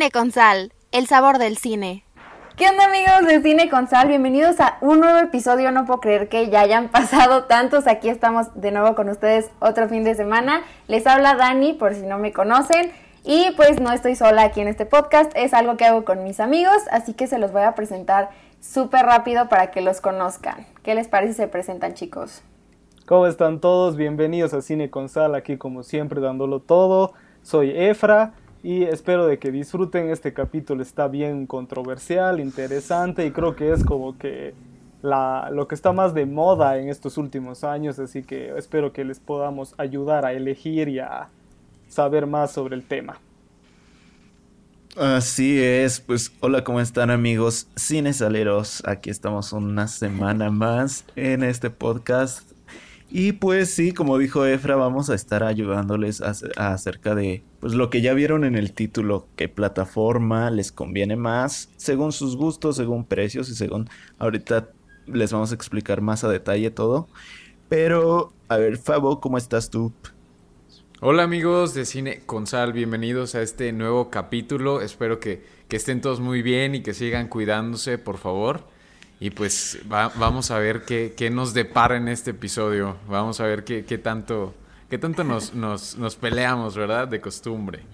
Cine con Sal, el sabor del cine. ¿Qué onda amigos de Cine con Sal? Bienvenidos a un nuevo episodio. No puedo creer que ya hayan pasado tantos. Aquí estamos de nuevo con ustedes otro fin de semana. Les habla Dani, por si no me conocen. Y pues no estoy sola aquí en este podcast, es algo que hago con mis amigos, así que se los voy a presentar súper rápido para que los conozcan. ¿Qué les parece si se presentan chicos? ¿Cómo están todos? Bienvenidos a Cine con Sal, aquí como siempre dándolo todo. Soy Efra y espero de que disfruten este capítulo. Está bien controversial, interesante y creo que es como que la, lo que está más de moda en estos últimos años, así que espero que les podamos ayudar a elegir y a saber más sobre el tema. Así es, pues hola, ¿cómo están amigos cinesaleros? Aquí estamos una semana más en este podcast. Y pues sí, como dijo Efra, vamos a estar ayudándoles acerca de pues lo que ya vieron en el título, qué plataforma les conviene más, según sus gustos, según precios y según ahorita les vamos a explicar más a detalle todo. Pero, a ver, Fabo, ¿cómo estás tú? Hola amigos de Cine con Sal, bienvenidos a este nuevo capítulo. Espero que, estén todos muy bien y que sigan cuidándose, por favor. Y pues vamos a ver qué, qué, nos depara en este episodio. Vamos a ver qué, qué tanto, qué tanto nos, nos, nos peleamos, ¿verdad? De costumbre.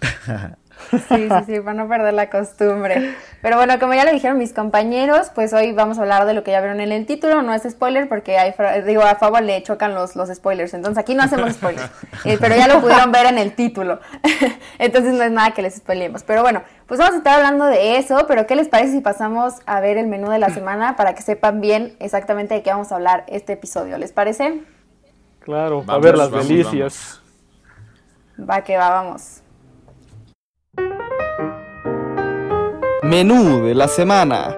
Sí, sí, sí, para no perder la costumbre. Pero bueno, como ya lo dijeron mis compañeros, pues hoy vamos a hablar de lo que ya vieron en el título. No es spoiler porque hay, digo, a favor le chocan los, los spoilers. Entonces aquí no hacemos spoilers. Eh, pero ya lo pudieron ver en el título. Entonces no es nada que les spoilemos. Pero bueno, pues vamos a estar hablando de eso. Pero ¿qué les parece si pasamos a ver el menú de la semana para que sepan bien exactamente de qué vamos a hablar este episodio? ¿Les parece? Claro, a ver las delicias. Va que va, vamos. Menú de la semana.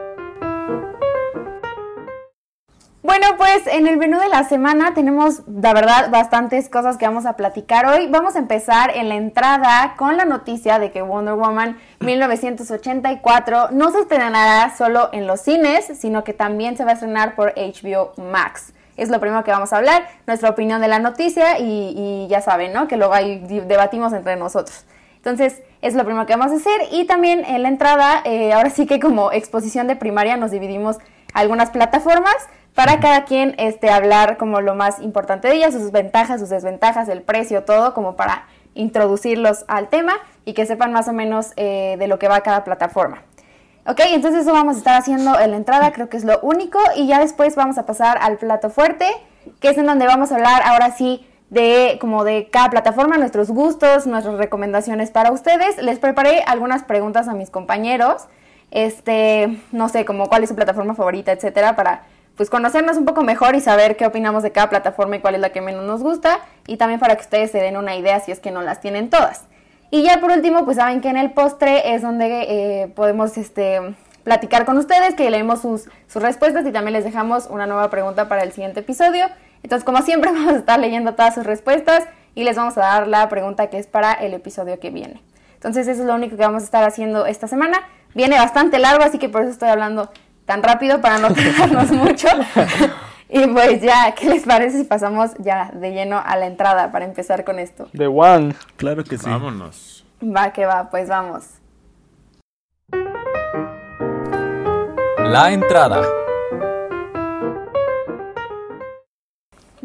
Bueno, pues en el menú de la semana tenemos, la verdad, bastantes cosas que vamos a platicar hoy. Vamos a empezar en la entrada con la noticia de que Wonder Woman 1984 no se estrenará solo en los cines, sino que también se va a estrenar por HBO Max. Es lo primero que vamos a hablar, nuestra opinión de la noticia y, ya saben, ¿no? Que luego ahí debatimos entre nosotros. Entonces, es lo primero que vamos a hacer. Y también en la entrada, eh, ahora sí que como exposición de primaria nos dividimos algunas plataformas para cada quien este, hablar como lo más importante de ellas, sus ventajas, sus desventajas, el precio, todo, como para introducirlos al tema y que sepan más o menos eh, de lo que va cada plataforma. Ok, entonces eso vamos a estar haciendo en la entrada, creo que es lo único, y ya después vamos a pasar al plato fuerte, que es en donde vamos a hablar ahora sí de como de cada plataforma, nuestros gustos, nuestras recomendaciones para ustedes. Les preparé algunas preguntas a mis compañeros. Este, no sé, como cuál es su plataforma favorita, etcétera, para pues conocernos un poco mejor y saber qué opinamos de cada plataforma y cuál es la que menos nos gusta y también para que ustedes se den una idea si es que no las tienen todas. Y ya por último, pues saben que en el postre es donde eh, podemos este, platicar con ustedes, que leemos sus, sus respuestas y también les dejamos una nueva pregunta para el siguiente episodio. Entonces, como siempre, vamos a estar leyendo todas sus respuestas y les vamos a dar la pregunta que es para el episodio que viene. Entonces, eso es lo único que vamos a estar haciendo esta semana. Viene bastante largo, así que por eso estoy hablando tan rápido para no tardarnos mucho. y pues ya, ¿qué les parece si pasamos ya de lleno a la entrada para empezar con esto? De One. Claro que sí. Vámonos. Va que va, pues vamos. La entrada.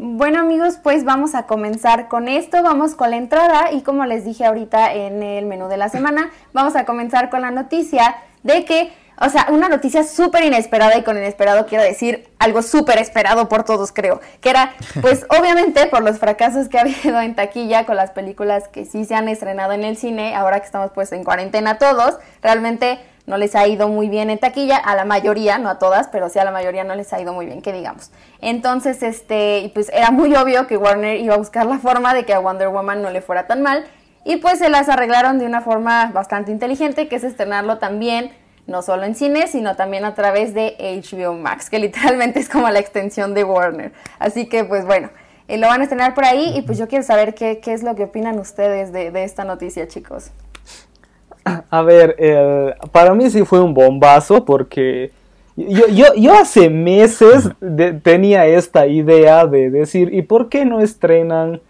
Bueno amigos, pues vamos a comenzar con esto, vamos con la entrada y como les dije ahorita en el menú de la semana, vamos a comenzar con la noticia de que, o sea, una noticia súper inesperada y con inesperado quiero decir algo súper esperado por todos creo, que era pues obviamente por los fracasos que ha habido en taquilla con las películas que sí se han estrenado en el cine, ahora que estamos pues en cuarentena todos, realmente no les ha ido muy bien en taquilla, a la mayoría, no a todas, pero sí a la mayoría no les ha ido muy bien, que digamos. Entonces, este, pues era muy obvio que Warner iba a buscar la forma de que a Wonder Woman no le fuera tan mal, y pues se las arreglaron de una forma bastante inteligente, que es estrenarlo también, no solo en cine, sino también a través de HBO Max, que literalmente es como la extensión de Warner. Así que, pues bueno, eh, lo van a estrenar por ahí, y pues yo quiero saber qué, qué es lo que opinan ustedes de, de esta noticia, chicos. A ver, para mí sí fue un bombazo porque yo, yo, yo hace meses tenía esta idea de decir, ¿y por qué no estrenan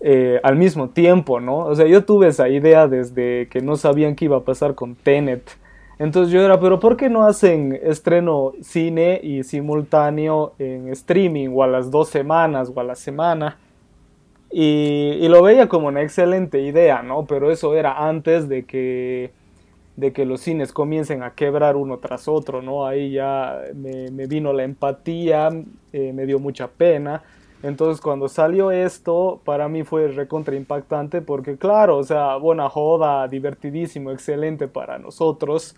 eh, al mismo tiempo, ¿no? O sea, yo tuve esa idea desde que no sabían qué iba a pasar con Tenet. Entonces yo era, pero ¿por qué no hacen estreno cine y simultáneo en streaming o a las dos semanas o a la semana? Y, lo veía como una excelente idea, ¿no? Pero eso era antes de que, de que los cines comiencen a quebrar uno tras otro, ¿no? Ahí ya me, vino la empatía, eh, me dio mucha pena. Entonces cuando salió esto, para mí fue recontra impactante porque claro, o sea, buena joda, divertidísimo, excelente para nosotros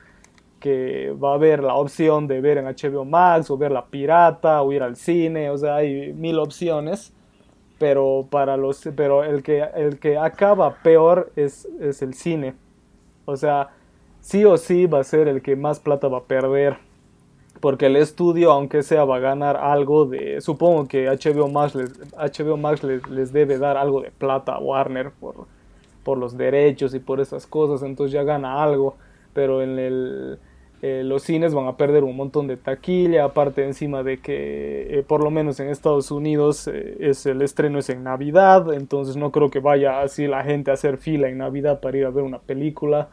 que va a haber la opción de ver en HBO Max o ver la pirata o ir al cine, o sea, hay mil opciones, pero para los pero el que el que acaba peor es, es el cine. O sea, sí o sí va a ser el que más plata va a perder porque el estudio, aunque sea, va a ganar algo de, supongo que HBO Max les, HBO Max les, debe dar algo de plata a Warner por, por los derechos y por esas cosas, entonces ya gana algo, pero en el, eh, los cines van a perder un montón de taquilla, aparte encima de que eh, por lo menos en Estados Unidos eh, es el estreno es en Navidad, entonces no creo que vaya así la gente a hacer fila en Navidad para ir a ver una película,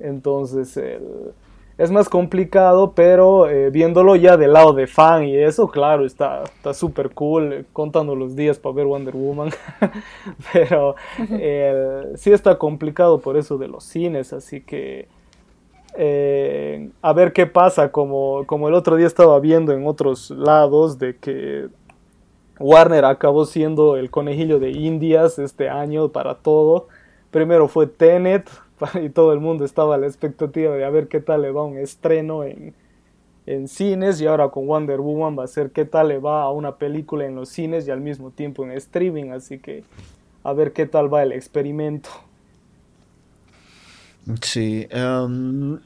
entonces el es más complicado, pero viéndolo ya del lado de fan y eso, claro, está súper cool, eh, contando los días para ver Wonder Woman, pero sí está complicado por eso de los cines, así que a ver qué pasa, como, como el otro día estaba viendo en otros lados de que Warner acabó siendo el conejillo de Indias este año para todo. Primero fue Tenet, y todo el mundo estaba a la expectativa de a ver qué tal le va un estreno en, en cines y ahora con Wonder Woman va a ser qué tal le va a una película en los cines y al mismo tiempo en streaming, así que a ver qué tal va el experimento. Sí, em,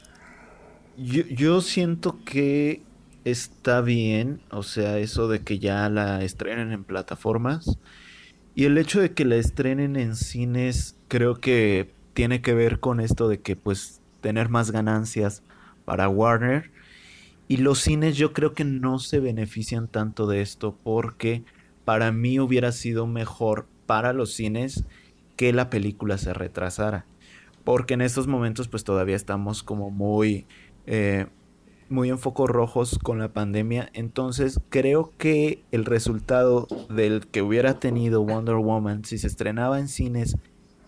yo, yo siento que está bien, o sea, eso de que ya la estrenen en plataformas y el hecho de que la estrenen en cines creo que tiene que ver con esto de que pues tener más ganancias para Warner. Y los cines yo creo que no se benefician tanto de esto porque para mí hubiera sido mejor para los cines que la película se retrasara. Porque en estos momentos pues todavía estamos como muy, eh, muy en focos rojos con la pandemia. Entonces creo que el resultado del que hubiera tenido Wonder Woman si se estrenaba en cines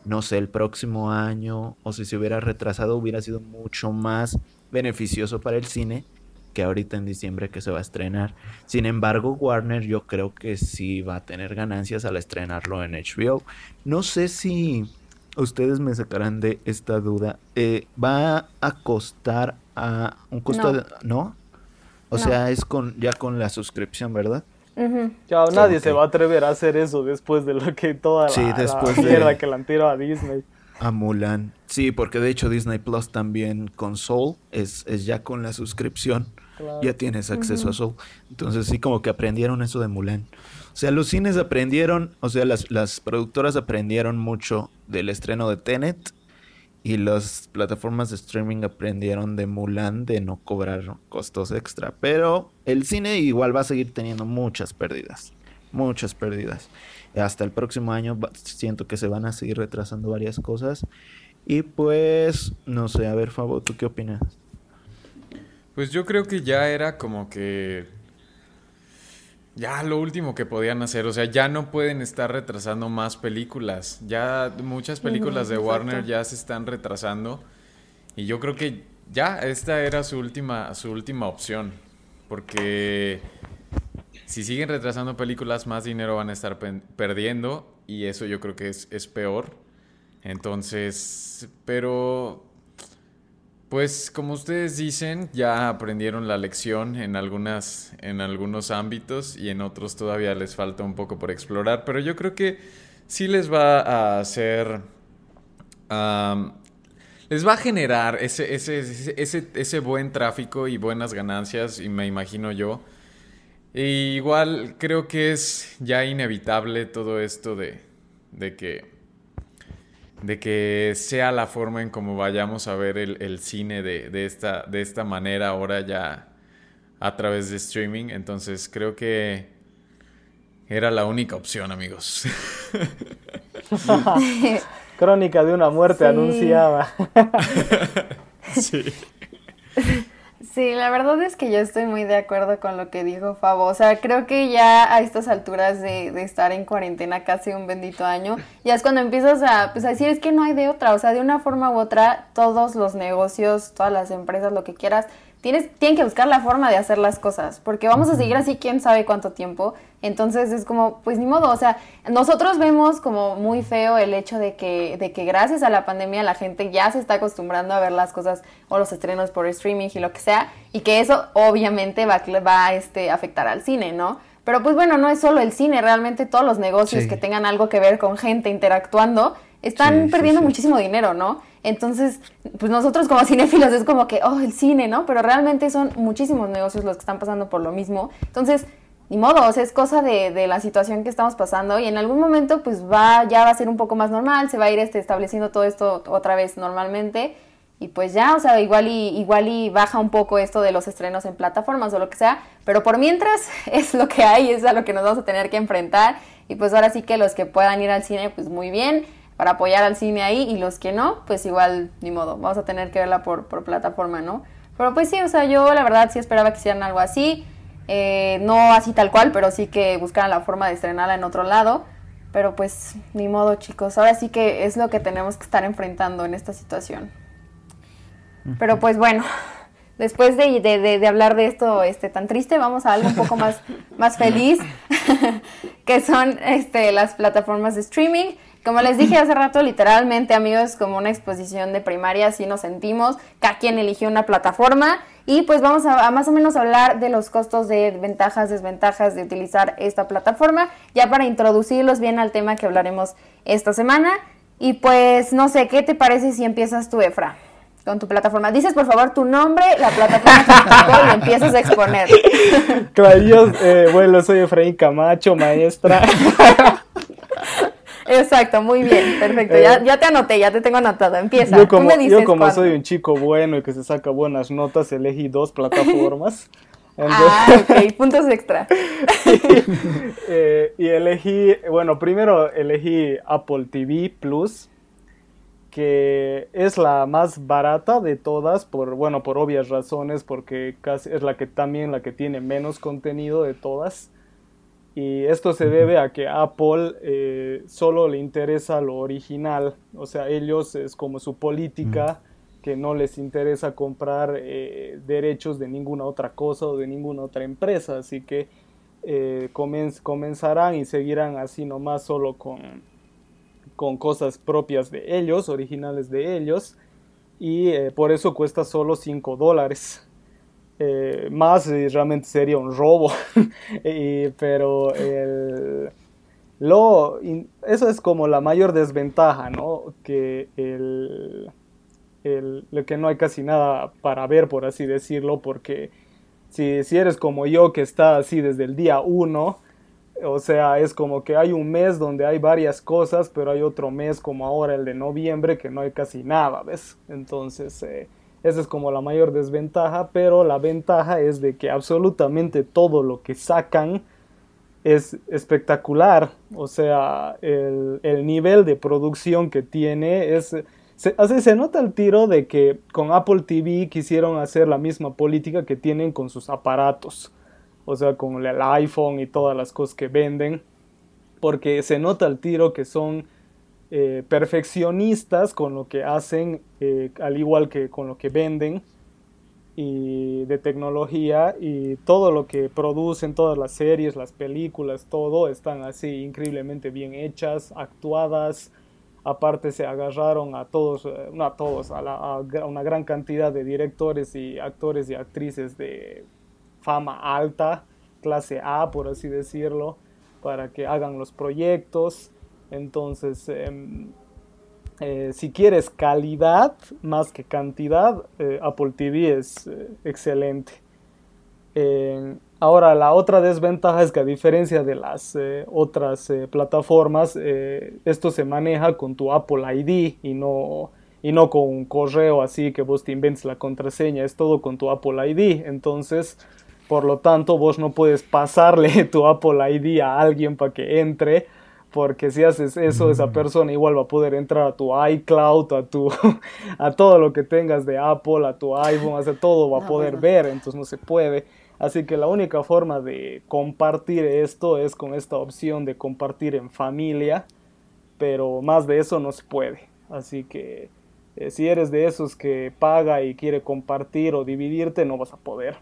no sé, el próximo año o si se hubiera retrasado hubiera sido mucho más beneficioso para el cine que ahorita en diciembre que se va a estrenar. Sin embargo, Warner yo creo que sí va a tener ganancias al estrenarlo en HBO. No sé si ustedes me sacarán de esta duda. Eh, ¿Va a costar a un costo no. de... ¿No? O sea, es con ya con la suscripción, ¿verdad? Ya, nadie se va a atrever a hacer eso después de lo que toda la, después mierda que la han tirado a Disney. A Mulan. Sí, porque de hecho Disney Plus también con Soul es, es ya con la suscripción. Ya tienes acceso a Soul. Entonces sí como que aprendieron eso de Mulan. O sea, los cines aprendieron, o sea, las, las productoras aprendieron mucho del estreno de Tenet y las plataformas de streaming aprendieron de Mulan de no cobrar costos extra. Pero el cine igual va a seguir teniendo muchas pérdidas. Muchas pérdidas. Hasta el próximo año siento que se van a seguir retrasando varias cosas. Y pues, no sé, a ver, Fabo, ¿tú qué opinas? Pues yo creo que ya era como que ya lo último que podían hacer, o sea, ya no pueden estar retrasando más películas. Ya muchas películas de Warner ya se están retrasando y yo creo que ya esta era su última su última opción, porque si siguen retrasando películas más dinero van a estar perdiendo y eso yo creo que es, es peor. Entonces, pero pues como ustedes dicen, ya aprendieron la lección en algunas en algunos ámbitos y en otros todavía les falta un poco por explorar, pero yo creo que sí les va a hacer les va a generar ese, ese, ese, ese, buen tráfico y buenas ganancias, y me imagino yo. igual creo que es ya inevitable todo esto de, de que de que sea la forma en cómo vayamos a ver el, cine de, esta, de esta manera ahora ya a través de streaming. Entonces creo que era la única opción, amigos. Crónica de una muerte Sí. anunciada. Sí. Sí, la verdad es que yo estoy muy de acuerdo con lo que dijo Fabo. O sea, creo que ya a estas alturas de, de estar en cuarentena casi un bendito año, ya es cuando empiezas a, pues, a decir, es que no hay de otra. O sea, de una forma u otra, todos los negocios, todas las empresas, lo que quieras, tienes, tienen que buscar la forma de hacer las cosas. Porque vamos a seguir así quién sabe cuánto tiempo. Entonces es como, pues ni modo. O sea, nosotros vemos como muy feo el hecho de que, de que gracias a la pandemia la gente ya se está acostumbrando a ver las cosas o los estrenos por streaming y lo que sea. Y que eso obviamente va, a- va a este, afectar al cine, ¿no? Pero pues bueno, no es solo el cine, realmente todos los negocios Sí. que tengan algo que ver con gente interactuando están sí, perdiendo sí. muchísimo dinero, ¿no? Entonces, pues nosotros como cinéfilos es como que, oh, el cine, ¿no? Pero realmente son muchísimos negocios los que están pasando por lo mismo. Entonces, ni modo, o sea, es cosa de, de la situación que estamos pasando y en algún momento pues va, ya va a ser un poco más normal, se va a ir este, estableciendo todo esto otra vez normalmente y pues ya, o sea, igual y, igual y baja un poco esto de los estrenos en plataformas o lo que sea, pero por mientras es lo que hay, es a lo que nos vamos a tener que enfrentar y pues ahora sí que los que puedan ir al cine, pues muy bien, para apoyar al cine ahí y los que no, pues igual ni modo, vamos a tener que verla por, por plataforma, ¿no? Pero pues sí, o sea, yo la verdad sí esperaba que hicieran algo así, eh, no así tal cual, pero sí que buscaran la forma de estrenarla en otro lado. Pero pues ni modo chicos, ahora sí que es lo que tenemos que estar enfrentando en esta situación. Pero pues bueno, después de, de- de- de hablar de esto este, tan triste, vamos a algo un poco más, más feliz, que son este, las plataformas de streaming. Como les dije hace rato, literalmente, amigos, como una exposición de primaria, así nos sentimos. Cada quien eligió una plataforma y pues vamos a, a más o menos hablar de los costos, de ventajas, desventajas de utilizar esta plataforma, ya para introducirlos bien al tema que hablaremos esta semana. Y pues no sé, ¿qué te parece si empiezas tú, Efra? Con tu plataforma. Dices por favor tu nombre, la plataforma que y empiezas a exponer. Claro, yo, eh, bueno, soy Efraín Camacho, maestra. Exacto, muy bien, perfecto. Eh, Ya, ya te anoté, ya te tengo anotado. Empieza. Yo Tú como, me dices yo como cuándo. soy un chico bueno y que se saca buenas notas, elegí dos plataformas. Ah, ok, puntos extra. Eh, y elegí, bueno, primero elegí Apple TV Plus, que es la más barata de todas, por, bueno, por obvias razones, porque casi es la que también la que tiene menos contenido de todas. Y esto se debe a que Apple eh, solo le interesa lo original, o sea, ellos es como su política que no les interesa comprar eh, derechos de ninguna otra cosa o de ninguna otra empresa, así que eh, comenz- comenzarán y seguirán así nomás solo con, con cosas propias de ellos, originales de ellos, y eh, por eso cuesta solo 5 dólares. Eh, más realmente sería un robo, Y- pero el, lo, eso es como la mayor desventaja, ¿no? Que el, el- lo que no hay casi nada para ver, por así decirlo, porque si, si eres como yo que está así desde el día uno, o sea, es como que hay un mes donde hay varias cosas, pero hay otro mes como ahora el de noviembre que no hay casi nada, ¿ves? Entonces, eh, esa es como la mayor desventaja, pero la ventaja es de que absolutamente todo lo que sacan es espectacular. O sea, el, el nivel de producción que tiene es... Se, nota el tiro de que con Apple TV quisieron hacer la misma política que tienen con sus aparatos. O sea, con el iPhone y todas las cosas que venden. Porque se nota el tiro que son eh, perfeccionistas con lo que hacen, eh, al igual que con lo que venden y de tecnología y todo lo que producen, todas las series, las películas, todo están así increíblemente bien hechas, actuadas. Aparte se agarraron a todos, eh, no a todos, a, una gran cantidad de directores y actores y actrices de fama alta, clase A, por así decirlo, para que hagan los proyectos. Entonces, em, eh, si quieres calidad más que cantidad, eh, Apple TV es eh, excelente. Ahora, la otra desventaja es que a diferencia de las otras plataformas, esto se maneja con tu Apple ID y no, y no con un correo así que vos te inventes la contraseña, es todo con tu Apple ID. Entonces, por lo tanto, vos no puedes pasarle tu Apple ID a alguien para que entre porque si haces eso, esa persona igual va a poder entrar a tu iCloud, a tu a todo lo que tengas de Apple, a tu iPhone, o todo va a poder ver, entonces no se puede. Así que la única forma de compartir esto es con esta opción de compartir en familia, pero más de eso no se puede. Así que eh, si eres de esos que paga y quiere compartir o dividirte, no vas a poder.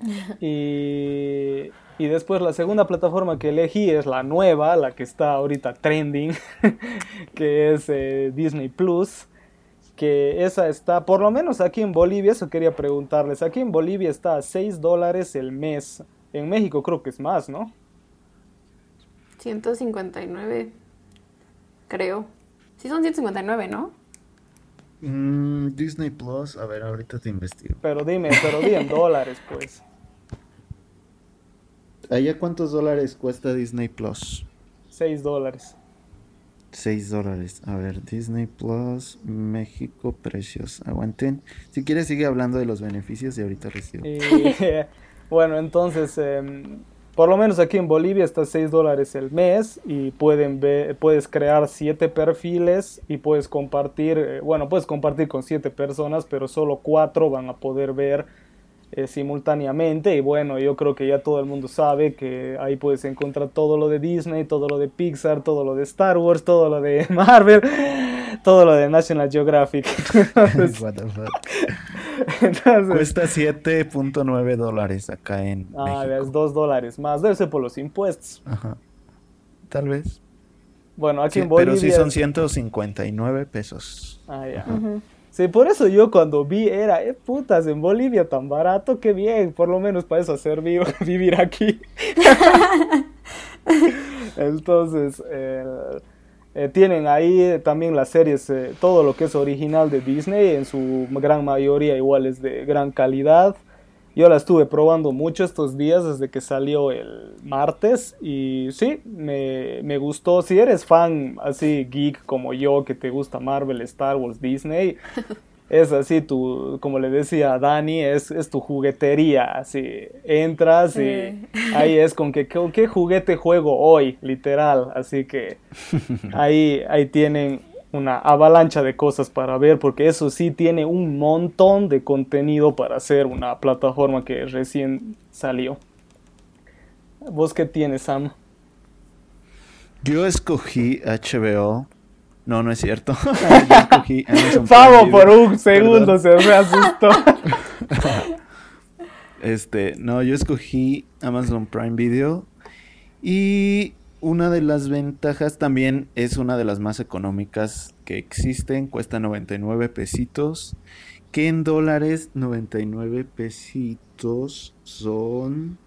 Y, y, después la segunda plataforma que elegí es la nueva, la que está ahorita trending, que es eh, Disney Plus que esa está, por lo menos aquí en Bolivia, eso quería preguntarles, aquí en Bolivia está a 6 dólares el mes, en México creo que es más, ¿no? 159, creo. Sí son 159, ¿no? Mm, Disney Plus, a ver, ahorita te investigo. Pero dime, pero di en dólares, pues. ¿Allá cuántos dólares cuesta Disney Plus? 6 dólares. 6 dólares. A ver, Disney Plus, México, precios. Aguanten. Si quieres, sigue hablando de los beneficios y ahorita recibo. bueno, entonces, em, por lo menos aquí en Bolivia está 6 dólares el mes y pueden ver, puedes crear 7 perfiles y puedes compartir, eh, bueno, puedes compartir con 7 personas, pero solo 4 van a poder ver eh, simultáneamente y bueno, yo creo que ya todo el mundo sabe que ahí puedes encontrar todo lo de Disney, todo lo de Pixar, todo lo de Star Wars, todo lo de Marvel, todo lo de National Geographic. Cuesta 7.9 dólares acá en ah, es 2 dólares más, debe ser por los impuestos. Ajá. Tal vez. Bueno, aquí en Bolivia... Pero sí son 159 pesos. Ah, ya. Sí, por eso yo cuando vi era, eh, putas, en Bolivia tan barato, qué bien, por lo menos para eso hacer vivir aquí. Entonces, eh, tienen ahí también las series, eh, todo lo que es original de Disney, en su gran mayoría igual es de gran calidad. Yo la estuve probando mucho estos días desde que salió el martes y sí, me, me, gustó. Si eres fan así geek como yo, que te gusta Marvel, Star Wars, Disney, es así tu, como le decía a Dani, es, es tu juguetería. Así entras y ahí es con que, ¿qué juguete juego hoy? Literal. Así que ahí, ahí tienen una avalancha de cosas para ver, porque eso sí tiene un montón de contenido para hacer una plataforma que recién salió. ¿Vos qué tienes, Sam? Yo escogí HBO. No, no es cierto. Yo escogí por un segundo se me asustó. este, no, yo escogí Amazon Prime Video. Y una de las ventajas también es una de las más económicas que existen, cuesta 99 pesitos, que en dólares 99 pesitos son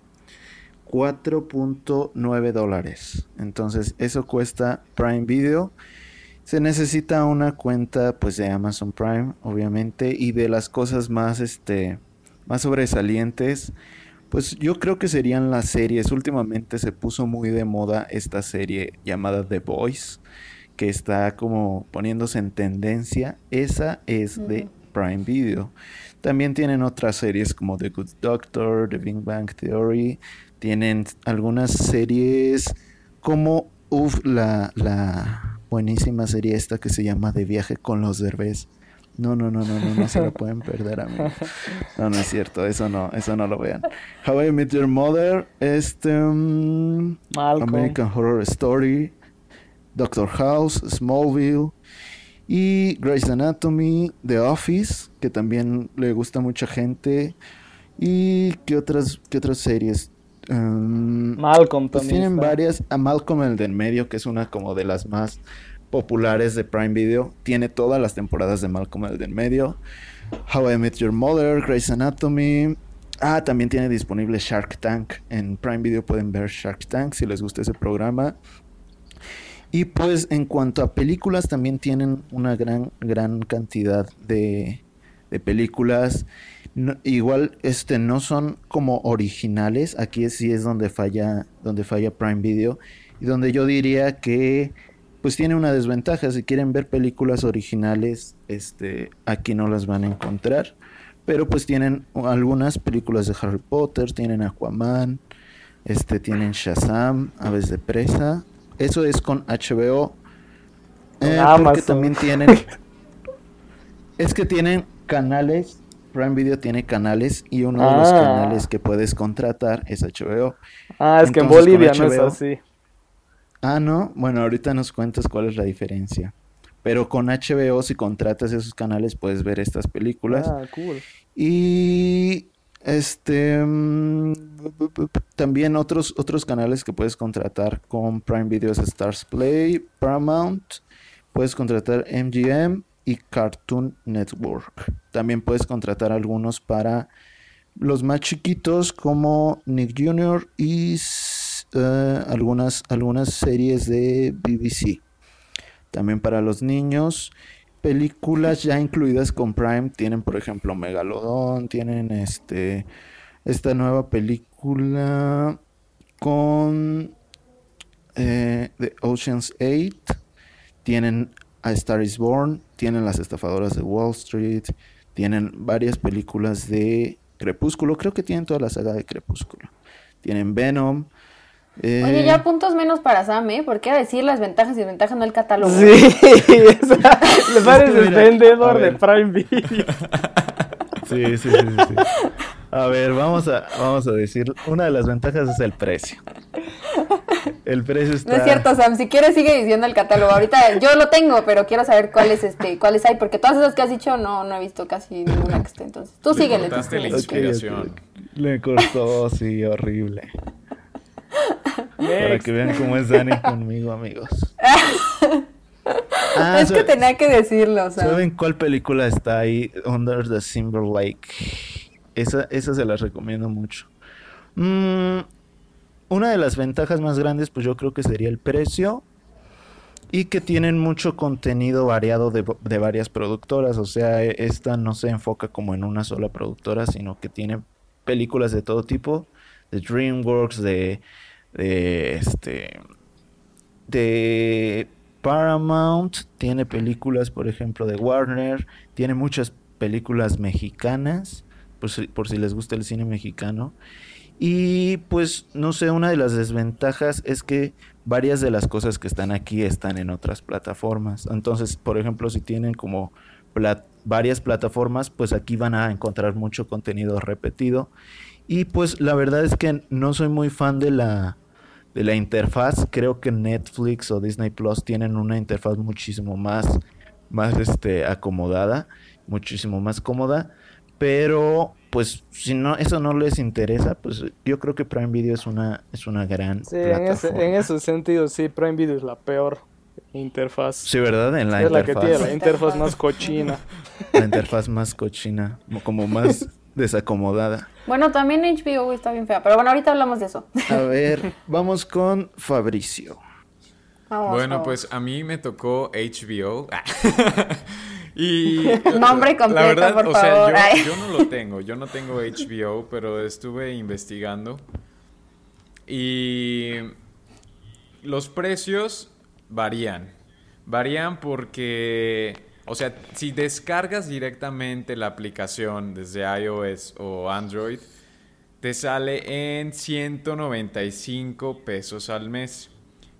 4.9 dólares. Entonces eso cuesta Prime Video. Se necesita una cuenta pues de Amazon Prime, obviamente, y de las cosas más este más sobresalientes pues yo creo que serían las series. Últimamente se puso muy de moda esta serie llamada The Voice, que está como poniéndose en tendencia. Esa es de Prime Video. También tienen otras series como The Good Doctor, The Big Bang Theory. Tienen algunas series como uf, la, la buenísima serie esta que se llama De Viaje con los Derbez no, no, no, no, no, no se lo pueden perder, amigo. No, no es cierto, eso no, eso no lo vean. How I Met Your Mother, este, um, American Horror Story, Doctor House, Smallville y Grey's Anatomy, The Office, que también le gusta a mucha gente. ¿Y qué otras, qué otras series? Um, Malcolm pues también. Tienen varias. A Malcolm el del medio, que es una como de las más populares de Prime Video. Tiene todas las temporadas de Malcolm el del medio. How I Met Your Mother, Grey's Anatomy. Ah, también tiene disponible Shark Tank. En Prime Video pueden ver Shark Tank si les gusta ese programa. Y pues en cuanto a películas, también tienen una gran, gran cantidad de, de películas. igual este no son como originales. Aquí sí es donde falla, donde falla Prime Video. Y donde yo diría que pues tiene una desventaja. Si quieren ver películas originales, este, aquí no las van a encontrar. Pero pues tienen algunas películas de Harry Potter, tienen Aquaman, este, tienen Shazam, Aves de Presa, eso es con HBO. Eh, porque también tienen. es que tienen canales. Prime Video tiene canales y uno de los Ah. canales que puedes contratar es HBO. Ah, es que en Bolivia no es así. Ah, no. Bueno, ahorita nos cuentas cuál es la diferencia. Pero con HBO, si contratas esos canales, puedes ver estas películas. Ah, cool. Y este mm, también otros otros canales que puedes contratar con Prime Video es Stars Play, Paramount, puedes contratar MGM y Cartoon Network. También puedes contratar algunos para los más chiquitos como Nick Jr. y eh, algunas algunas series de BBC. También para los niños películas ya incluidas con Prime tienen, por ejemplo, Megalodon, tienen este esta nueva película con eh, The Ocean's 8, tienen A Star is Born, tienen Las estafadoras de Wall Street, tienen varias películas de Crepúsculo, creo que tienen toda la saga de Crepúsculo. Tienen Venom. Eh, Oye, ya puntos menos para Sam, ¿eh? ¿Por qué decir las ventajas y desventajas no el catálogo? Sí, o sea, le pareces vendedor a de. Prime Video. Sí, sí, sí, sí. A ver, vamos a, vamos a decir, una de las ventajas es el precio. El precio está... No es cierto, Sam. Si quieres, sigue diciendo el catálogo. Ahorita yo lo tengo, pero quiero saber cuáles este, cuáles hay, porque todas esas que has dicho no, no he visto casi ninguna que esté. Entonces, tú Le síguele. tú cortaste la inspiración. Le cortó, sí, horrible. Para que vean cómo es Dani conmigo, amigos. Ah, es que sa- tenía que decirlo. ¿Saben cuál película está ahí? Under the Silver Lake. Esa, esa se las recomiendo mucho. Mm, una de las ventajas más grandes, pues yo creo que sería el precio. Y que tienen mucho contenido variado de, de varias productoras. O sea, e- esta no se enfoca como en una sola productora, sino que tiene películas de todo tipo. De DreamWorks, de, de este de Paramount, tiene películas, por ejemplo, de Warner, tiene muchas películas mexicanas, por si, por si les gusta el cine mexicano. Y pues, no sé, una de las desventajas es que varias de las cosas que están aquí están en otras plataformas. Entonces, por ejemplo, si tienen como plat- varias plataformas, pues aquí van a encontrar mucho contenido repetido. Y pues la verdad es que no soy muy fan de la, de la interfaz. Creo que Netflix o Disney Plus tienen una interfaz muchísimo más, más este, acomodada, muchísimo más cómoda. Pero, pues, si no, eso no les interesa, pues yo creo que Prime Video es una, es una gran Sí, en ese, plataforma. en ese sentido, sí, Prime Video es la peor interfaz. Sí, ¿verdad? En la es la que interfaz. tiene la interfaz más cochina. La interfaz más cochina, como más desacomodada. Bueno, también HBO está bien fea, pero bueno, ahorita hablamos de eso. A ver, vamos con Fabricio. Vamos, Bueno, vamos. pues a mí me tocó HBO. y Nombre la completo, verdad, por o sea, favor. yo, Ay. yo no lo tengo, yo no tengo HBO, pero estuve investigando y los precios varían. Varían porque, o sea, si descargas directamente la aplicación desde iOS o Android, te sale en 195 pesos al mes.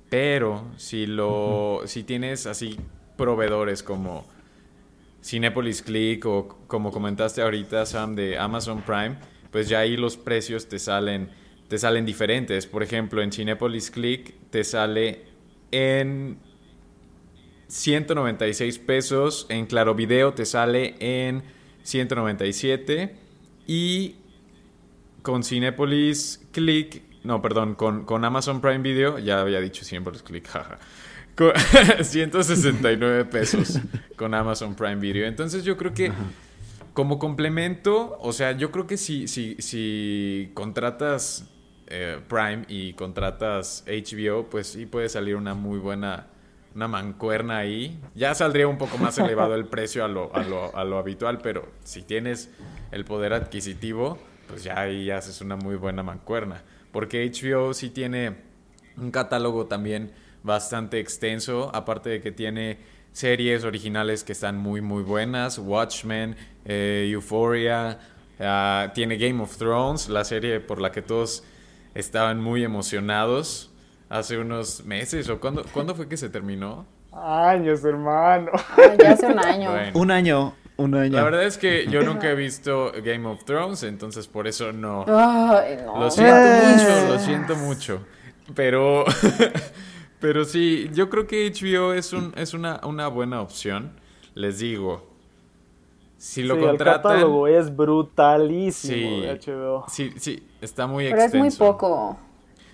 Pero si lo si tienes así proveedores como Cinepolis Click o como comentaste ahorita Sam de Amazon Prime, pues ya ahí los precios te salen te salen diferentes. Por ejemplo, en Cinepolis Click te sale en 196 pesos, en Claro Video te sale en 197 y con Cinepolis Click, no, perdón, con, con Amazon Prime Video, ya había dicho Cinepolis Click, jaja. Con 169 pesos con Amazon Prime Video. Entonces yo creo que como complemento, o sea, yo creo que si, si, si contratas eh, Prime y contratas HBO, pues sí puede salir una muy buena, una mancuerna ahí. Ya saldría un poco más elevado el precio a lo, a lo, a lo habitual, pero si tienes el poder adquisitivo, pues ya ahí haces una muy buena mancuerna. Porque HBO sí tiene un catálogo también bastante extenso, aparte de que tiene series originales que están muy muy buenas, Watchmen, eh, Euphoria, ah, tiene Game of Thrones, la serie por la que todos estaban muy emocionados. Hace unos meses o cuándo, ¿cuándo fue que se terminó? Años, hermano. Ay, ya hace un año. Bueno. Un año, un año. La verdad es que yo nunca he visto Game of Thrones, entonces por eso no. Ay, no. Lo siento Eh. mucho, lo siento mucho. Pero, pero sí, yo creo que HBO es, un, es una, una buena opción. Les digo, si lo sí, el contratan... catálogo es brutalísimo Sí, de HBO. sí, sí, está muy Pero es extenso. muy poco.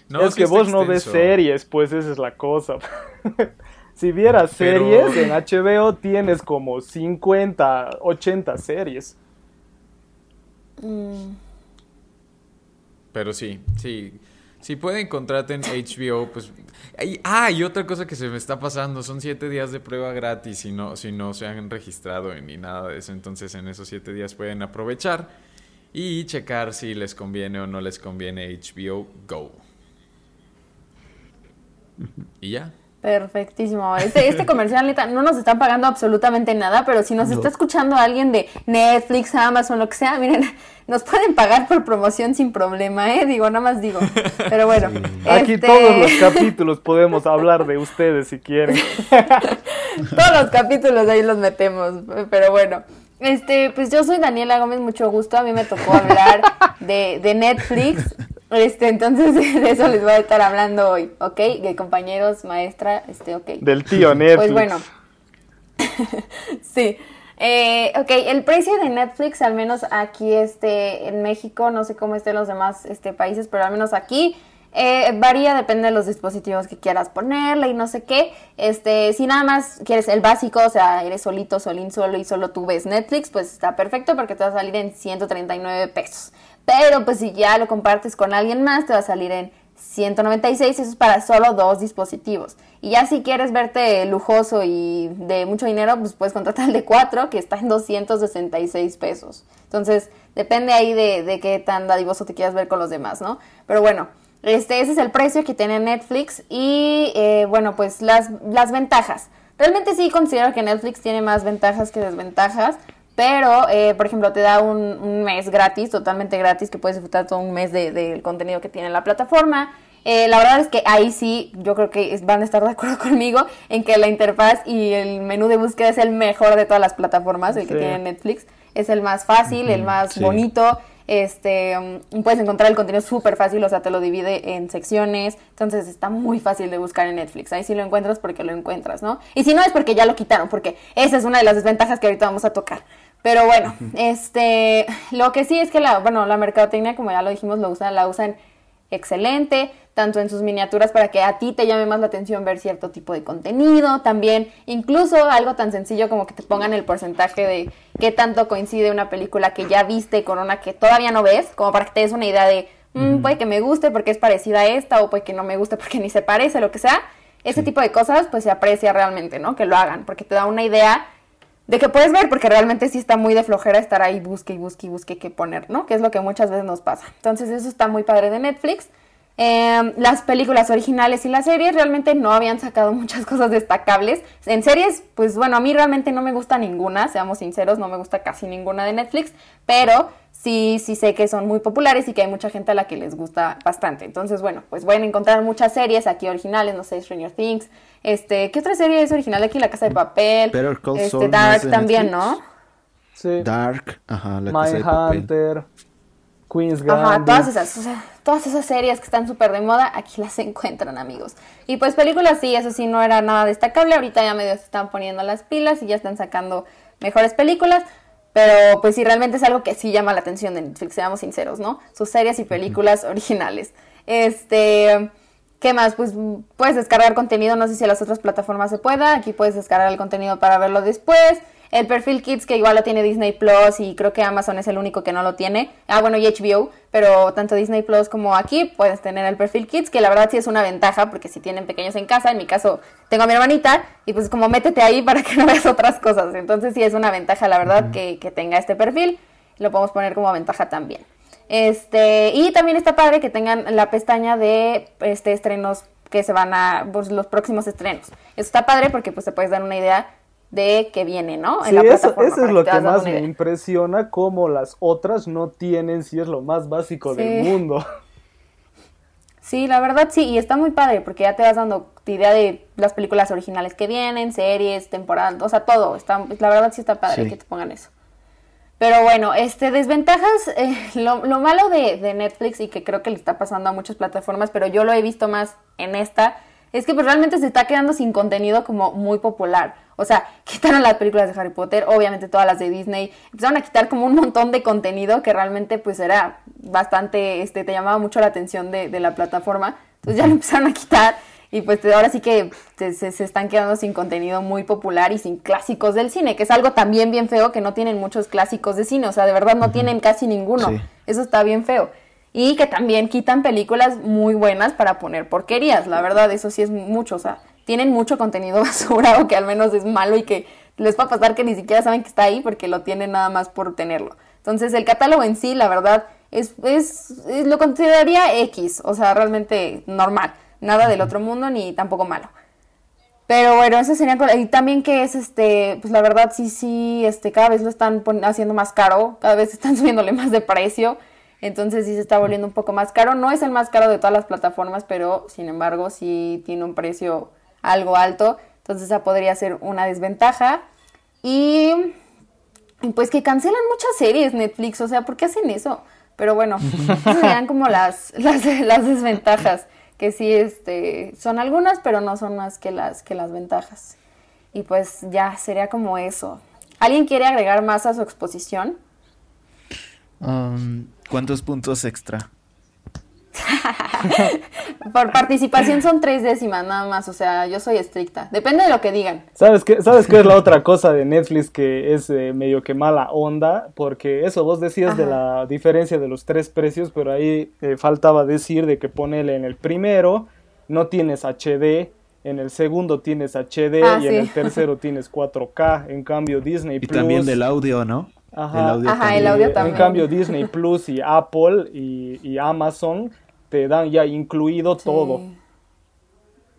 No, es sí que vos no ves series, pues esa es la cosa. si vieras Pero- series, en HBO tienes como 50, 80 series. Mm, Pero sí, sí. Si pueden, contraten HBO, pues... Ah, y otra cosa que se me está pasando, son siete días de prueba gratis si no, si no se han registrado ni nada de eso. Entonces en esos siete días pueden aprovechar y checar si les conviene o no les conviene HBO Go. Y ya. Perfectísimo. Este, este comercial neta, no nos están pagando absolutamente nada, pero si nos está escuchando alguien de Netflix, Amazon, lo que sea, miren, nos pueden pagar por promoción sin problema, ¿eh? Digo, nada más digo. Pero bueno. Aquí este, todos los capítulos podemos hablar de ustedes si quieren. todos los capítulos ahí los metemos, pero bueno. Este, pues yo soy Daniela Gómez, mucho gusto. A mí me tocó hablar de, de Netflix. Este, entonces de eso les voy a estar hablando hoy, ¿ok? De compañeros, maestra, este, ok. Del tío Netflix. Pues bueno. sí. Eh, ok, el precio de Netflix, al menos aquí este, en México, no sé cómo esté en los demás este, países, pero al menos aquí eh, varía, depende de los dispositivos que quieras ponerle y no sé qué. Este, si nada más quieres el básico, o sea, eres solito, solín, solo y solo tú ves Netflix, pues está perfecto porque te va a salir en 139 pesos. Pero pues si ya lo compartes con alguien más, te va a salir en 196, eso es para solo dos dispositivos. Y ya si quieres verte lujoso y de mucho dinero, pues puedes contratar el de 4, que está en 266 pesos. Entonces, depende ahí de, de qué tan dadivoso te quieras ver con los demás, ¿no? Pero bueno, este, ese es el precio que tiene Netflix y, eh, bueno, pues las, las ventajas. Realmente sí considero que Netflix tiene más ventajas que desventajas, pero, eh, por ejemplo, te da un, un mes gratis, totalmente gratis, que puedes disfrutar todo un mes del de, del contenido que tiene la plataforma. Eh, la verdad es que ahí sí, yo creo que van a estar de acuerdo conmigo en que la interfaz y el menú de búsqueda es el mejor de todas las plataformas, el que tiene Netflix. Es el más fácil, el más sí. bonito. Este, mm, puedes encontrar el contenido súper fácil, o sea, te lo divide en secciones. Entonces está muy fácil de buscar en Netflix. Ahí sí lo encuentras porque lo encuentras, ¿no? Y si no es porque ya lo quitaron, porque esa es una de las desventajas que ahorita vamos a tocar. Pero bueno, este, lo que sí es que la, bueno, la mercadotecnia, como ya lo dijimos, lo usan, la usan excelente, tanto en sus miniaturas para que a ti te llame más la atención ver cierto tipo de contenido, también incluso algo tan sencillo como que te pongan el porcentaje de qué tanto coincide una película que ya viste con una que todavía no ves, como para que te des una idea de, "Mm, puede que me guste porque es parecida a esta o puede que no me guste porque ni se parece, lo que sea. Ese tipo de cosas pues se aprecia realmente, ¿no? Que lo hagan, porque te da una idea de que puedes ver, porque realmente sí está muy de flojera estar ahí busque y busque y busque qué poner, ¿no? Que es lo que muchas veces nos pasa. Entonces eso está muy padre de Netflix. Eh, las películas originales y las series realmente no habían sacado muchas cosas destacables. En series, pues bueno, a mí realmente no me gusta ninguna, seamos sinceros, no me gusta casi ninguna de Netflix, pero sí, sí sé que son muy populares y que hay mucha gente a la que les gusta bastante. Entonces, bueno, pues pueden encontrar muchas series aquí originales, no sé, Stranger Things. Este, ¿qué otra serie es original aquí? La Casa de Papel. Better Call este, Saul, ¿no Dark también? ¿no? Sí. Dark, ajá, la casa de papel. Mindhunter, Queen's Gambit. Ajá, todas esas, o sea, todas esas series que están súper de moda, aquí las encuentran, amigos. Y pues películas sí, eso sí no era nada destacable, ahorita ya medio se están poniendo las pilas y ya están sacando mejores películas, pero pues sí, realmente es algo que sí llama la atención de Netflix, seamos sinceros, ¿no? Sus series y películas originales. Este, ¿qué más? Pues puedes descargar contenido, no sé si en las otras plataformas se pueda, aquí puedes descargar el contenido para verlo después. El perfil Kids, que igual lo tiene Disney Plus y creo que Amazon es el único que no lo tiene. Ah, bueno, y HBO, pero tanto Disney Plus como aquí puedes tener el perfil Kids, que la verdad sí es una ventaja, porque si tienen pequeños en casa, en mi caso tengo a mi hermanita, y pues como métete ahí para que no veas otras cosas. Entonces sí es una ventaja, la verdad, que, que tenga este perfil. Lo podemos poner como ventaja también. Este, y también está padre que tengan la pestaña de este estrenos que se van a, pues, los próximos estrenos. Eso está padre porque pues te puedes dar una idea de que viene, ¿no? Sí, eso, plataforma, eso para es lo que más me impresiona, como las otras no tienen, si es lo más básico del Sí. mundo. Sí, la verdad sí, y está muy padre porque ya te vas dando idea de las películas originales que vienen, series, temporadas, o sea, todo. Está, la verdad sí está padre Sí. que te pongan eso. Pero bueno, este, desventajas, eh, lo, lo malo de, de Netflix y que creo que le está pasando a muchas plataformas, pero yo lo he visto más en esta, es que pues realmente se está quedando sin contenido como muy popular. O sea, quitaron las películas de Harry Potter, obviamente todas las de Disney, empezaron a quitar como un montón de contenido que realmente pues era bastante, este, te llamaba mucho la atención de, de la plataforma. Entonces ya lo empezaron a quitar y pues ahora sí que te- se, se están quedando sin contenido muy popular y sin clásicos del cine, que es algo también bien feo que no tienen muchos clásicos de cine, o sea, de verdad no tienen casi ninguno. Sí. Eso está bien feo. Y que también quitan películas muy buenas para poner porquerías, la verdad, eso sí es mucho, o sea, tienen mucho contenido basura o que al menos es malo y que les va a pasar que ni siquiera saben que está ahí porque lo tienen nada más por tenerlo. Entonces el catálogo en sí, la verdad, es, es, es- lo consideraría X, o sea, realmente normal, nada del otro mundo ni tampoco malo. Pero bueno, eso sería y también que es este, pues la verdad sí sí este cada vez lo están haciendo más caro, cada vez están subiéndole más de precio. Entonces sí se está volviendo un poco más caro. No es el más caro de todas las plataformas, pero sin embargo sí tiene un precio algo alto. Entonces esa podría ser una desventaja. Y pues que cancelan muchas series Netflix, o sea, ¿por qué hacen eso? Pero bueno, esas serían como las, las, las desventajas, que sí este, son algunas, pero no son más que las, que las ventajas. Y pues ya, sería como eso. ¿Alguien quiere agregar más a su exposición? Um, ¿Cuántos puntos extra? Por participación son tres décimas nada más, o sea, yo soy estricta. Depende de lo que digan. ¿Sabes qué, ¿Sabes qué es la otra cosa de Netflix que es eh, medio que mala onda? Porque eso vos decías de la diferencia de los tres precios, pero ahí eh, faltaba decir de que ponele en el primero no tienes HD, en el segundo tienes HD Ah, y en el tercero tienes 4K. En cambio Disney Y Plus... también del audio, ¿no? Ajá. El audio Ajá, el también. audio en también. cambio Disney Plus y Apple y, y Amazon te dan ya incluido todo. Sí.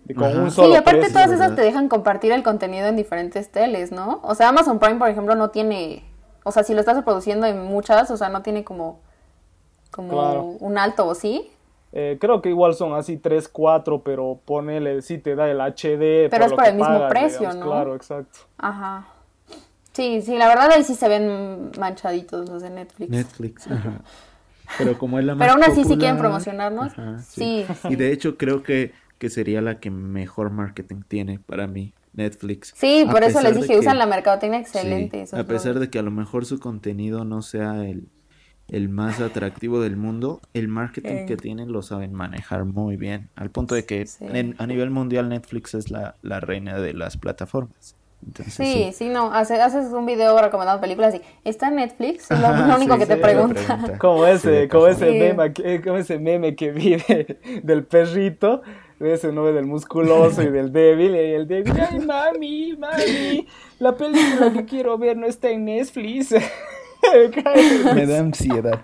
y Con Ajá. un Sí, solo Sí, y aparte precio. todas esas ¿verdad? te dejan compartir el contenido en diferentes teles, ¿no? O sea, Amazon Prime, por ejemplo, no tiene, o sea, si lo estás reproduciendo en muchas, o sea, no tiene como, como Claro. un alto, ¿o sí? Eh, creo que igual son así 3, 4, pero ponele, sí te da el HD. Pero es lo por que el mismo pagas, precio, digamos, ¿no? Claro, exacto. Ajá. Sí, sí, la verdad ahí sí se ven manchaditos los de Netflix. Netflix. Ajá. Pero como es la más Pero aún así, popular, quieren promocionarnos, ajá, sí. Y de hecho creo que, que sería la que mejor marketing tiene para mí, Netflix. Sí, A por eso les dije, que- usan la mercadotecnia sí, excelente. esos a pesar dos. de que a lo mejor su contenido no sea el, el más atractivo del mundo, el marketing Sí. que tienen lo saben manejar muy bien. Al punto de que Sí. en- a nivel mundial Netflix es la, la reina de las plataformas. Entonces, Sí, sí, no, hace- haces un video recomendando películas y ¿está en Netflix? Es lo, Ajá, lo único sí, que sí, te pregunta. pregunta. Como ese, como ese, Sí. meme, que- como ese meme que vi de- del perrito, de ese no del musculoso y del débil, y el débil, ay mami, mami, la película que quiero ver no está en Netflix. Me da ansiedad.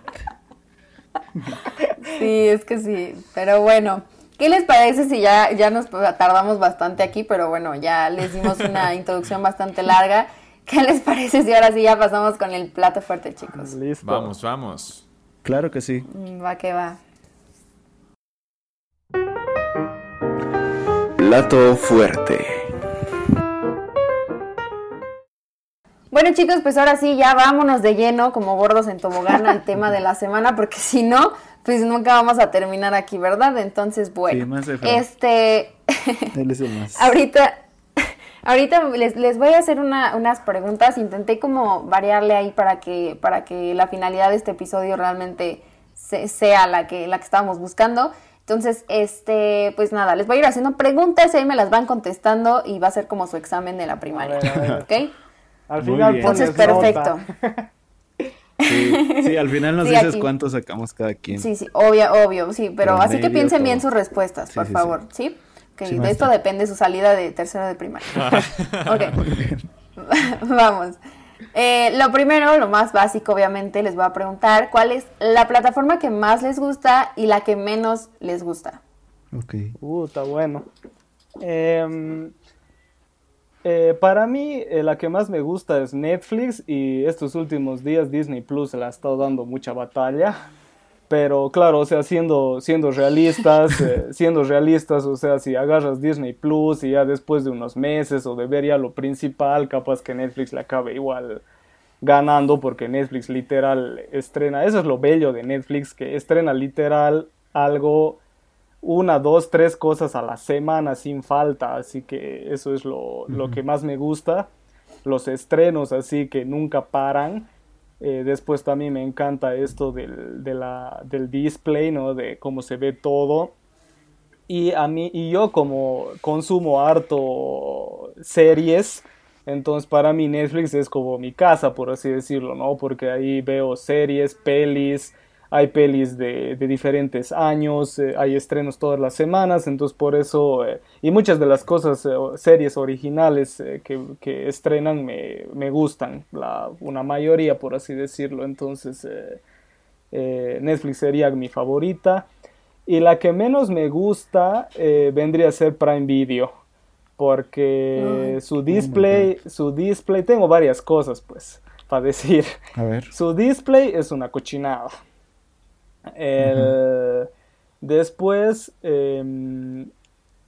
Sí, es que sí, pero bueno. ¿Qué les parece si ya, ya nos tardamos bastante aquí, pero bueno, ya les dimos una introducción bastante larga? ¿Qué les parece si ahora sí ya pasamos con el plato fuerte, chicos? Listo. Vamos, vamos. Claro que sí. Mm, Va que va. Plato fuerte. Bueno chicos, pues ahora sí, ya vámonos de lleno como gordos en tobogán al tema de la semana, porque si no, pues nunca vamos a terminar aquí, ¿verdad? Entonces, bueno, Sí, más Efra. este, Él es el más. ahorita, ahorita les, les voy a hacer una- unas preguntas, intenté como variarle ahí para que, para que la finalidad de este episodio realmente se- sea la que, la que estábamos buscando. Entonces, este, pues nada, les voy a ir haciendo preguntas y ahí me las van contestando y va a ser como su examen de la primaria, A ver, a ver. ¿ok? Al Muy final Entonces, perfecto. Sí, sí, al final nos Sí, dices aquí. cuántos sacamos cada quien. Sí, sí, obvio, obvio, sí, pero así que piensen bien sus respuestas, Sí, por sí, favor, ¿sí? Ok, Sí, de esto depende su salida de tercero de primaria. ok, vamos. Eh, lo primero, lo más básico, obviamente, les voy a preguntar cuál es la plataforma que más les gusta y la que menos les gusta. Ok. Uh, está bueno. Em, eh, para mí, eh, la que más me gusta es Netflix y estos últimos días Disney Plus le ha estado dando mucha batalla. Pero claro, o sea, siendo, siendo realistas, eh, siendo realistas, o sea, si agarras Disney Plus y ya después de unos meses o de ver ya lo principal, capaz que Netflix le acabe igual ganando porque Netflix literal estrena, eso es lo bello de Netflix, que estrena literal algo, una, dos, tres cosas a la semana sin falta, así que eso es lo, lo que más me gusta, los estrenos así que nunca paran. Eh, después también me encanta esto del, de la, del display, ¿no? De cómo se ve todo. Y a mí, y yo como consumo harto series, entonces para mí Netflix es como mi casa, por así decirlo, ¿no? Porque ahí veo series, pelis, hay pelis de, diferentes años, eh, hay estrenos todas las semanas, entonces por eso, eh, y muchas de las cosas, eh, series originales que, estrenan me, me gustan, la, una mayoría, por así decirlo, entonces Netflix sería mi favorita. Y la que menos me gusta vendría a ser Prime Video porque su display, su display, tengo varias cosas pues para decir. A ver. Su display es una cochinada. Después, em,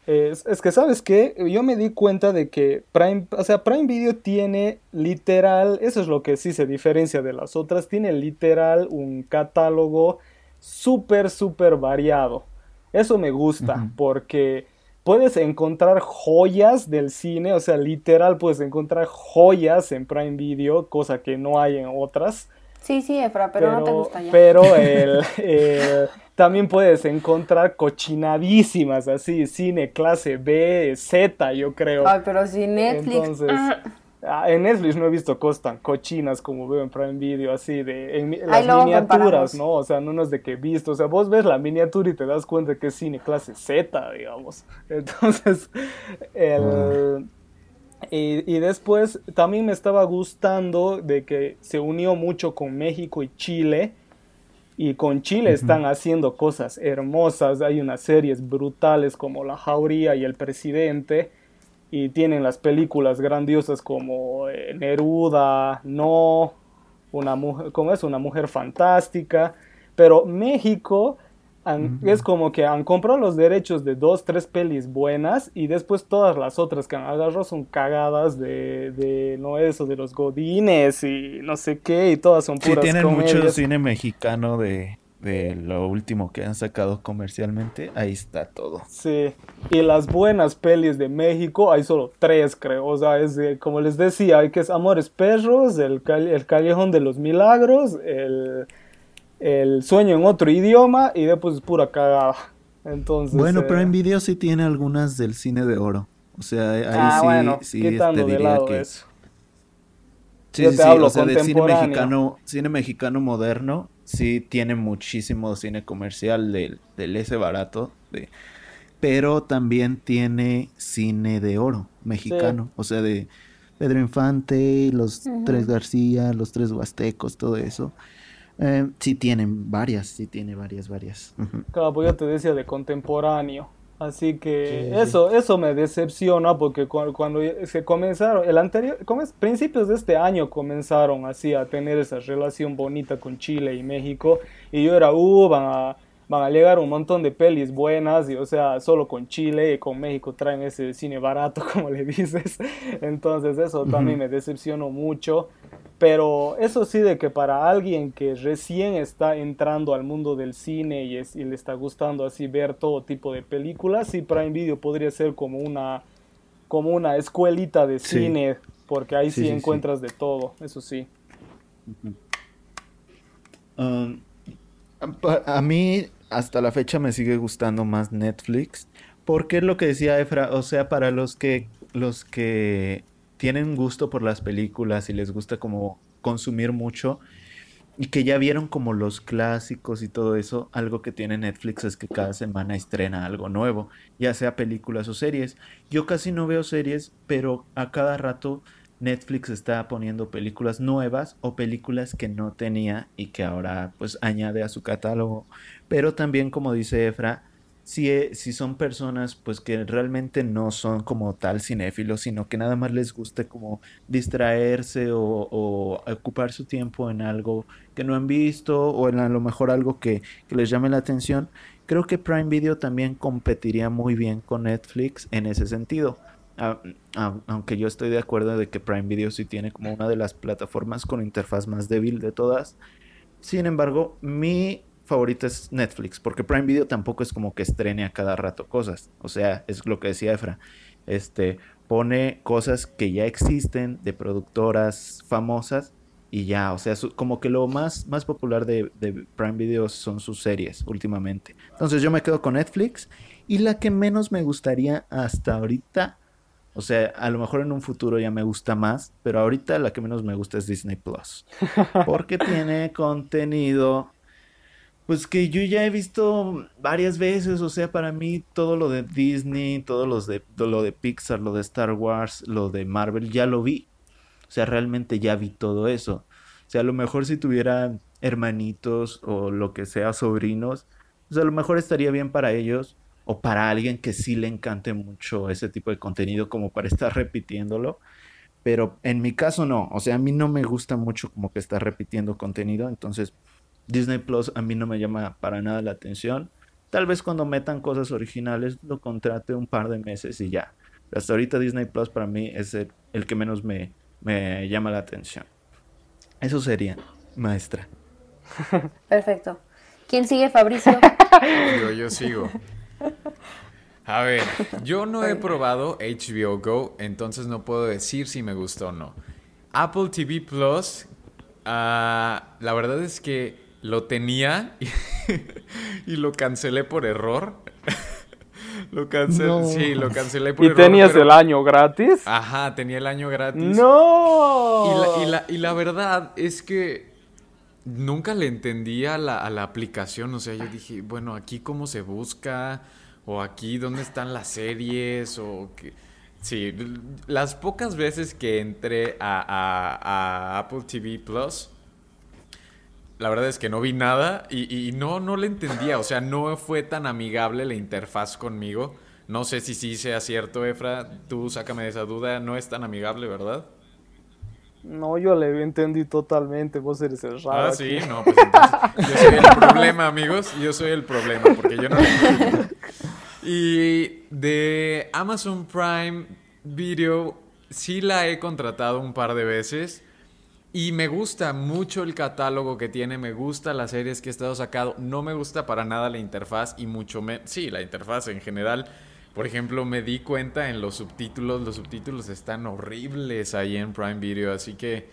es, es, que sabes que yo me di cuenta de que Prime, o sea, Prime Video tiene literal, eso es lo que sí se diferencia de las otras, tiene literal un catálogo súper, súper variado. Eso me gusta porque puedes encontrar joyas del cine, o sea, literal puedes encontrar joyas en Prime Video, cosa que no hay en otras. Sí, sí, Efra, pero, no te gusta ya. Pero el, también puedes encontrar cochinadísimas, así, cine clase B, Z, yo creo. Ay, pero si Netflix... Entonces, ah. Ah, en Netflix no he visto cosas tan cochinas como veo en Prime Video, así de las miniaturas, ¿no? O sea, no es de que he visto, o sea, vos ves la miniatura y te das cuenta que es cine clase Z, digamos. Entonces, el... Y, después también me estaba gustando de que se unió mucho con México y Chile. Y con Chile están haciendo cosas hermosas. Hay unas series brutales como La Jauría y El Presidente y tienen las películas grandiosas como eh, Neruda, No, una mujer, como es una mujer fantástica, pero México es como que han comprado los derechos de dos, tres pelis buenas y después todas las otras que han agarrado son cagadas de, de no eso, de los godines y no sé qué y todas son puras Sí, tienen mucho cine mexicano de de lo último que han sacado comercialmente, ahí está todo. Sí, y las buenas pelis de México, hay solo tres, creo. O sea, es como les decía, hay que es Amores Perros, el, el Callejón de los Milagros, el, el Sueño en otro idioma y después es pura cagada. Entonces, bueno, pero en video sí tiene algunas del cine de oro. O sea, ahí ah, sí, bueno, sí quitando de lado eso. Sí, sí, hablo o sea, de cine mexicano, cine mexicano moderno, sí tiene muchísimo cine comercial del, del ese barato, de, pero también tiene cine de oro mexicano, o sea, de Pedro Infante, los tres García, los tres Huastecos, todo eso. Eh, sí tienen varias, sí tiene varias, varias. Claro, pues yo te decía de contemporáneo. Así que eso, eso me decepciona porque cuando, se comenzaron, el anterior, principios de este año comenzaron así a tener esa relación bonita con Chile y México y yo era, uh, van a, van a llegar un montón de pelis buenas y o sea, solo con Chile y con México traen ese cine barato como le dices, entonces eso también me decepcionó mucho. Pero eso sí, de que para alguien que recién está entrando al mundo del cine y, es, y le está gustando así ver todo tipo de películas, sí, Prime Video podría ser como una, como una escuelita de cine, porque ahí sí, encuentras de todo, eso sí. Um, a mí hasta la fecha me sigue gustando más Netflix, porque es lo que decía Efra, o sea, para los que los que tienen gusto por las películas y les gusta como consumir mucho y que ya vieron como los clásicos y todo eso, algo que tiene Netflix es que cada semana estrena algo nuevo, ya sea películas o series. Yo casi no veo series, pero a cada rato Netflix está poniendo películas nuevas o películas que no tenía y que ahora pues añade a su catálogo. Pero también como dice Efra, si, eh, si son personas pues que realmente no son como tal cinéfilos, sino que nada más les guste como distraerse o, ocupar su tiempo en algo que no han visto o en a lo mejor algo que les llame la atención, creo que Prime Video también competiría muy bien con Netflix en ese sentido. Aunque yo estoy de acuerdo de que Prime Video sí tiene como una de las plataformas con interfaz más débil de todas. Sin embargo, mi favorita es Netflix, porque Prime Video tampoco es como que estrene a cada rato cosas. O sea, es lo que decía Efra. Este pone cosas que ya existen de productoras famosas y ya, o sea, como que lo más, más popular de, de, Prime Video son sus series últimamente. Entonces yo me quedo con Netflix y la que menos me gustaría hasta ahorita, o sea, a lo mejor en un futuro ya me gusta más, pero ahorita la que menos me gusta es Disney Plus. Porque tiene contenido pues que yo ya he visto varias veces, o sea, para mí todo lo de Disney, todo los de, lo de Pixar, lo de Star Wars, lo de Marvel, ya lo vi. O sea, realmente ya vi todo eso. O sea, a lo mejor si tuviera hermanitos o lo que sea, sobrinos, pues a lo mejor estaría bien para ellos o para alguien que sí le encante mucho ese tipo de contenido como para estar repitiéndolo. Pero en mi caso no, o sea, a mí no me gusta mucho como que estar repitiendo contenido, entonces Disney Plus a mí no me llama para nada la atención. Tal vez cuando metan cosas originales lo contrate un par de meses y ya. hasta ahorita Disney Plus para mí es el, que menos me, me llama la atención. Eso sería, maestra. Perfecto. ¿Quién sigue, Fabricio? Yo, yo sigo. A ver, yo no he probado HBO Go, entonces no puedo decir si me gustó o no. Apple TV Plus, ah, la verdad es que lo tenía y, lo cancelé por error. lo cancelé, sí, lo cancelé por error. ¿Y tenías el año gratis? Ajá, tenía el año gratis. ¡No! Y la, y la, verdad es que nunca le entendía a la, a la aplicación. O sea, yo dije, bueno, aquí cómo se busca, o aquí dónde están las series, o que... Sí, las pocas veces que entré a, a Apple TV Plus la verdad es que no vi nada y, no, no le entendía. O sea, no fue tan amigable la interfaz conmigo. No sé si sí sea cierto, Efra. Tú sácame de esa duda. No es tan amigable, ¿verdad? No, yo le entendí totalmente. Vos eres el raro. Ah, sí, no, pues entonces yo soy el problema, amigos. Yo soy el problema porque yo no Y de Amazon Prime Video, sí la he contratado un par de veces. Y me gusta mucho el catálogo que tiene, me gusta las series que he estado sacado, no me gusta para nada la interfaz y mucho menos, sí, la interfaz en general. Por ejemplo, me di cuenta en los subtítulos, los subtítulos están horribles ahí en Prime Video, así que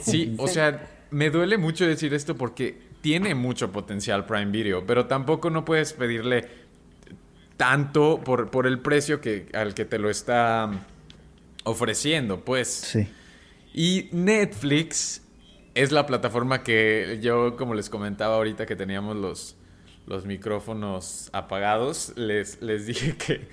sí, o sea, me duele mucho decir esto porque tiene mucho potencial Prime Video, pero tampoco no puedes pedirle tanto por, por el precio que, al que te lo está ofreciendo, pues. Sí. Y Netflix es la plataforma que yo, como les comentaba ahorita que teníamos los, los micrófonos apagados, les, les dije que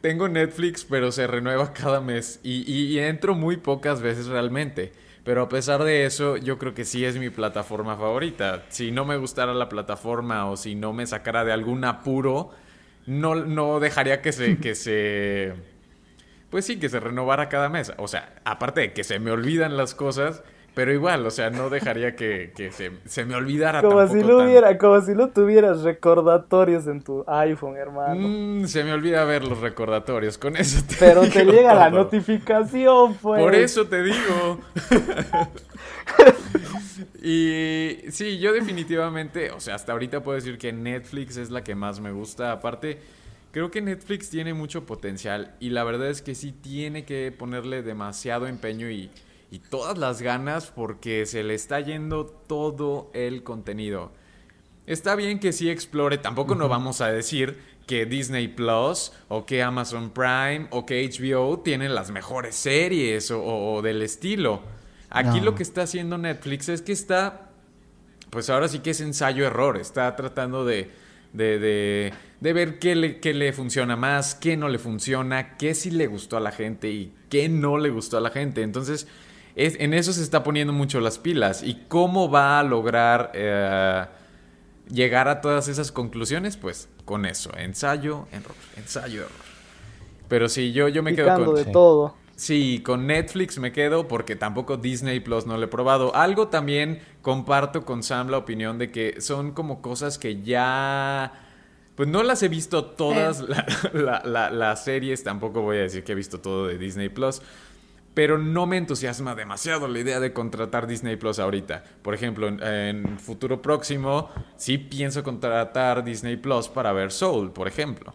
tengo Netflix, pero se renueva cada mes y, entro muy pocas veces realmente. Pero a pesar de eso, yo creo que sí es mi plataforma favorita. Si no me gustara la plataforma o si no me sacara de algún apuro, no, no dejaría que se, que se pues sí, que se renovara cada mes. O sea, aparte de que se me olvidan las cosas, pero igual, o sea, no dejaría que, se, me olvidara como si lo hubiera, Como si no tuvieras recordatorios en tu iPhone, hermano. Mm, se me olvida ver los recordatorios, con eso te Pero te llega la notificación, pues. Por eso te digo. y sí, yo definitivamente, o sea, hasta ahorita puedo decir que Netflix es la que más me gusta. Aparte Creo que Netflix tiene mucho potencial y la verdad es que sí tiene que ponerle demasiado empeño y, todas las ganas porque se le está yendo todo el contenido. Está bien que sí explore, tampoco no vamos a decir que Disney Plus o que Amazon Prime o que HBO tienen las mejores series o, del estilo. Aquí lo que está haciendo Netflix es que está, pues ahora sí que es ensayo-error, está tratando de de, de, ver qué le, qué le, funciona más, qué no le funciona, qué sí le gustó a la gente y qué no le gustó a la gente. Entonces, es, en eso se está poniendo mucho las pilas. ¿Y cómo va a lograr eh, llegar a todas esas conclusiones, pues con eso, ensayo, error, ensayo, error. Pero sí, yo, yo me quedo con... de todo. Sí, con Netflix me quedo porque tampoco Disney Plus no lo he probado. Algo también comparto con Sam la opinión de que son como cosas que ya... Pues no las he visto todas la- la- la- las series, tampoco voy a decir que he visto todo de Disney Plus, pero no me entusiasma demasiado la idea de contratar Disney Plus ahorita. Por ejemplo, en, en futuro próximo sí pienso contratar Disney Plus para ver Soul, por ejemplo.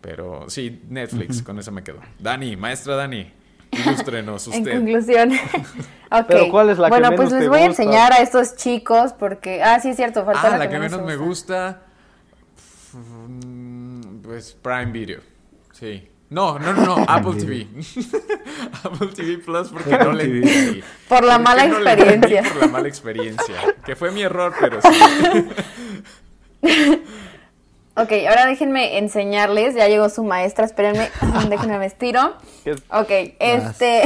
Pero sí, Netflix, con eso me quedo. Dani, maestra Dani, ilústrenos En usted. conclusión. ok. Pero, ¿cuál es la que bueno, menos pues les voy a gusta? enseñar a estos chicos porque. Ah, sí, es cierto. Falta Ah, la que menos me gusta. gusta. mm, Pues Prime Video. Sí. No, no, no, no, Apple TV. Apple TV Plus porque no le entendí. Por la ¿Por qué mala no experiencia. Por la mala experiencia. Que fue mi error, pero sí. Ok, ahora déjenme enseñarles. Ya llegó su maestra, espérenme. déjenme me estiro. Ok, este.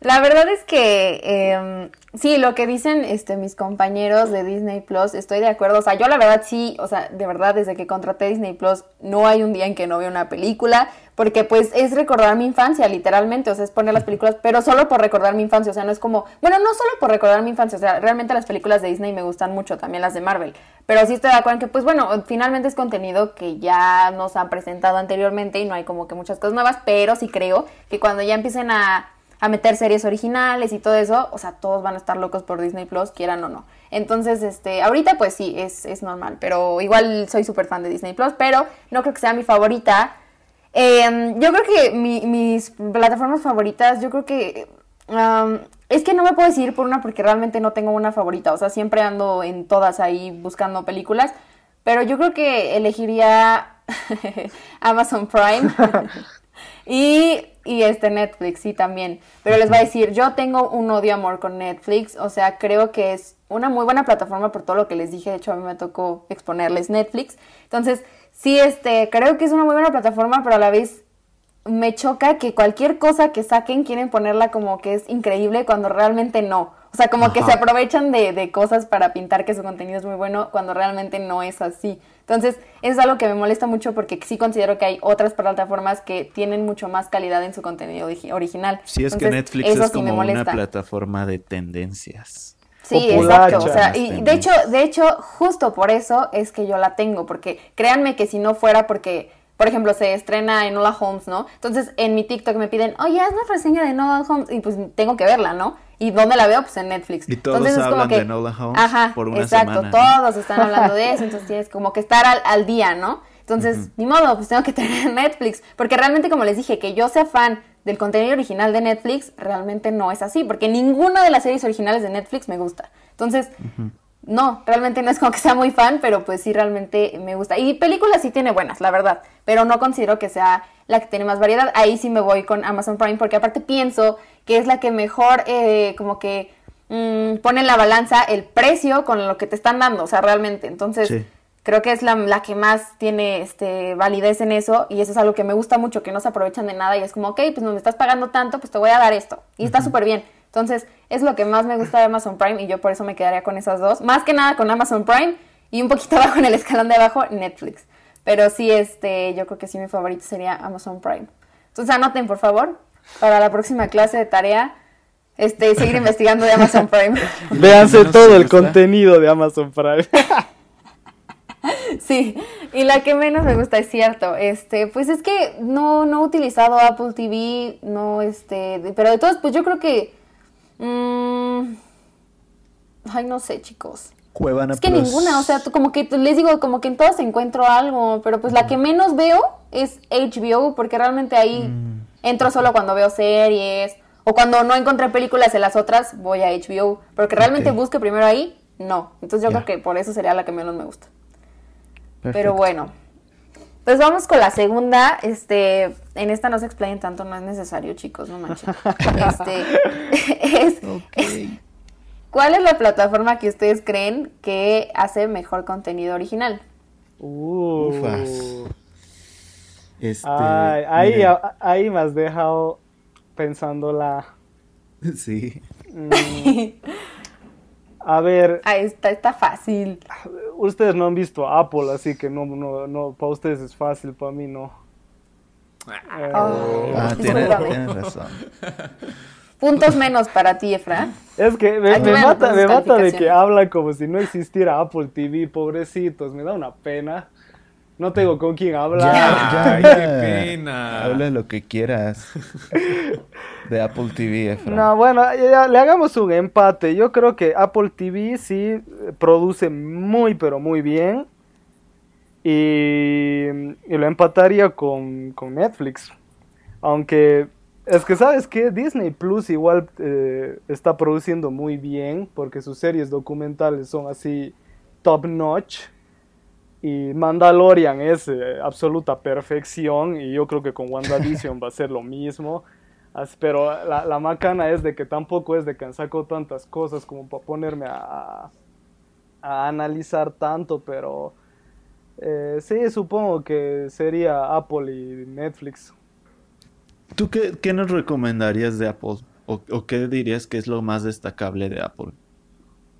La verdad es que em, sí, lo que dicen este, mis compañeros de Disney Plus, estoy de acuerdo. O sea, yo la verdad sí, o sea, de verdad, desde que contraté Disney Plus, no hay un día en que no vea una película, porque pues es recordar mi infancia, literalmente. O sea, es poner las películas, pero solo por recordar mi infancia. O sea, no es como, bueno, no solo por recordar mi infancia, o sea, realmente las películas de Disney me gustan mucho, también las de Marvel. Pero sí estoy de acuerdo en que, pues bueno, finalmente es contenido que ya nos han presentado anteriormente y no hay como que muchas cosas nuevas, pero sí creo que cuando ya empiecen a a meter series originales y todo eso, o sea, todos van a estar locos por Disney Plus, quieran o no. Entonces, este, ahorita pues sí, es, es normal, pero igual soy súper fan de Disney Plus, pero no creo que sea mi favorita. Eh, yo creo que mi- mis plataformas favoritas, yo creo que... um, es que no me puedo decidir por una porque realmente no tengo una favorita, o sea, siempre ando en todas ahí buscando películas, pero yo creo que elegiría Amazon Prime. Y, y este Netflix, sí, también. Pero les voy a decir, yo tengo un odio-amor con Netflix. O sea, creo que es una muy buena plataforma por todo lo que les dije. De hecho, a mí me tocó exponerles Netflix. Entonces, sí, este, creo que es una muy buena plataforma, pero a la vez me choca que cualquier cosa que saquen quieren ponerla como que es increíble cuando realmente no. O sea, como que se aprovechan de, de cosas para pintar que su contenido es muy bueno cuando realmente no es así. Entonces, eso es algo que me molesta mucho porque sí considero que hay otras plataformas que tienen mucho más calidad en su contenido origi- original. Sí, es que Netflix es sí como una plataforma de tendencias. Sí, populacha. exacto. O sea, y de tendencias. hecho, de hecho, justo por eso es que yo la tengo, porque créanme que si no fuera porque, por ejemplo, se estrena Enola Holmes, ¿no? Entonces en mi TikTok me piden, oye, haz una reseña de Enola Holmes, y pues tengo que verla, ¿no? ¿Y dónde la veo? Pues en Netflix. Y todos entonces, es como hablan que, de Enola Holmes Ajá, por una exacto, todos están hablando de eso, entonces tienes como que estar al, al día, ¿no? Entonces, ni modo, pues tengo que tener Netflix. Porque realmente, como les dije, que yo sea fan del contenido original de Netflix, realmente no es así. Porque ninguna de las series originales de Netflix me gusta. Entonces, no, realmente no es como que sea muy fan, pero pues sí, realmente me gusta. Y películas sí tiene buenas, la verdad. Pero no considero que sea la que tiene más variedad. Ahí sí me voy con Amazon Prime, porque aparte pienso que es la que mejor, eh, como que mm, pone en la balanza el precio con lo que te están dando, o sea, realmente. Entonces, Sí. Creo que es la, la que más tiene este, validez en eso y eso es algo que me gusta mucho, que no se aprovechan de nada y es como, ok, pues no me estás pagando tanto, pues te voy a dar esto y está súper bien. Entonces, es lo que más me gusta de Amazon Prime y yo por eso me quedaría con esas dos. Más que nada con Amazon Prime y un poquito abajo en el escalón de abajo, Netflix. Pero sí, este, yo creo que sí mi favorito sería Amazon Prime. Entonces, anoten, por favor, para la próxima clase de tarea, este, seguir investigando de Amazon Prime. Véanse No, todo el contenido de Amazon Prime. Sí, y la que menos me gusta es cierto, este, pues es que no, no he utilizado Apple TV, no, este, pero de todas, pues yo creo que, mm, ay, no sé, chicos. Cuevana Es que Plus. ninguna, o sea, como que les digo, como que en todas encuentro algo, pero pues la que menos veo es HBO, porque realmente ahí Mm. entro solo cuando veo series, o cuando no encontré películas en las otras, voy a HBO, porque realmente busque primero ahí, no. Entonces yo creo que por eso sería la que menos me gusta. Pero bueno. Pues vamos con la segunda. Este, en esta no se explayen tanto, no es necesario, chicos, no manchen. Este, es, es- ¿cuál es la plataforma que ustedes creen que hace mejor contenido original? Uh. Ufas. Este, Ay, ahí, ahí me has dejado pensándola. Sí. Mm, a ver, Ah, está, está fácil. ustedes no han visto Apple, así que no, no, no, para ustedes es fácil, para mí no. Oh, Ah, tiene- discúlpame. tienes razón. Puntos menos para ti, Efra. Es que me, mata, me mata de que hablan como si no existiera Apple TV, pobrecitos, me da una pena. No tengo con quién hablar. Ya, qué pena. Habla lo que quieras. De Apple TV, Efra. No, bueno, ya- le hagamos un empate. Yo creo que Apple TV sí produce muy, pero muy bien. Y, y lo empataría con, con Netflix. Aunque es que, ¿sabes qué? Disney Plus igual eh, está produciendo muy bien porque sus series documentales son así top notch. Y Mandalorian es eh, absoluta perfección y yo creo que con WandaVision va a ser lo mismo. Pero la, la macana es de que tampoco es de que han sacado tantas cosas como para ponerme a, a analizar tanto, pero eh, sí, supongo que sería Apple y Netflix. ¿Tú qué, qué nos recomendarías de Apple? ¿O, o qué dirías que es lo más destacable de Apple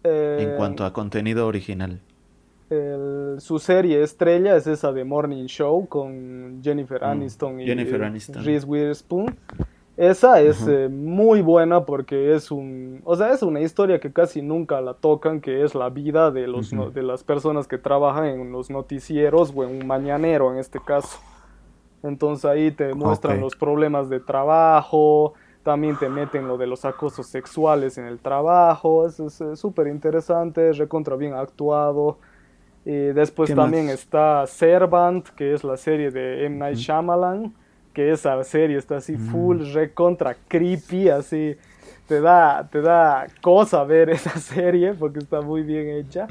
Eh, en cuanto a contenido original? El- su serie estrella es esa de Morning Show con Jennifer Mm, Aniston y Jennifer Aniston. Reese Witherspoon. Esa es eh, muy buena porque es un, o sea, es una historia que casi nunca la tocan, que es la vida de los no- de las personas que trabajan en los noticieros o en un mañanero en este caso. Entonces ahí te muestran los problemas de trabajo, también te meten lo de los acosos sexuales en el trabajo, es es, súper interesante, es recontra bien actuado. Y después ¿Qué también más? está Servant, que es la serie de M. Night. Shyamalan, que esa serie está así Mm. full, recontra creepy, así te da, te da cosa ver esa serie porque está muy bien hecha.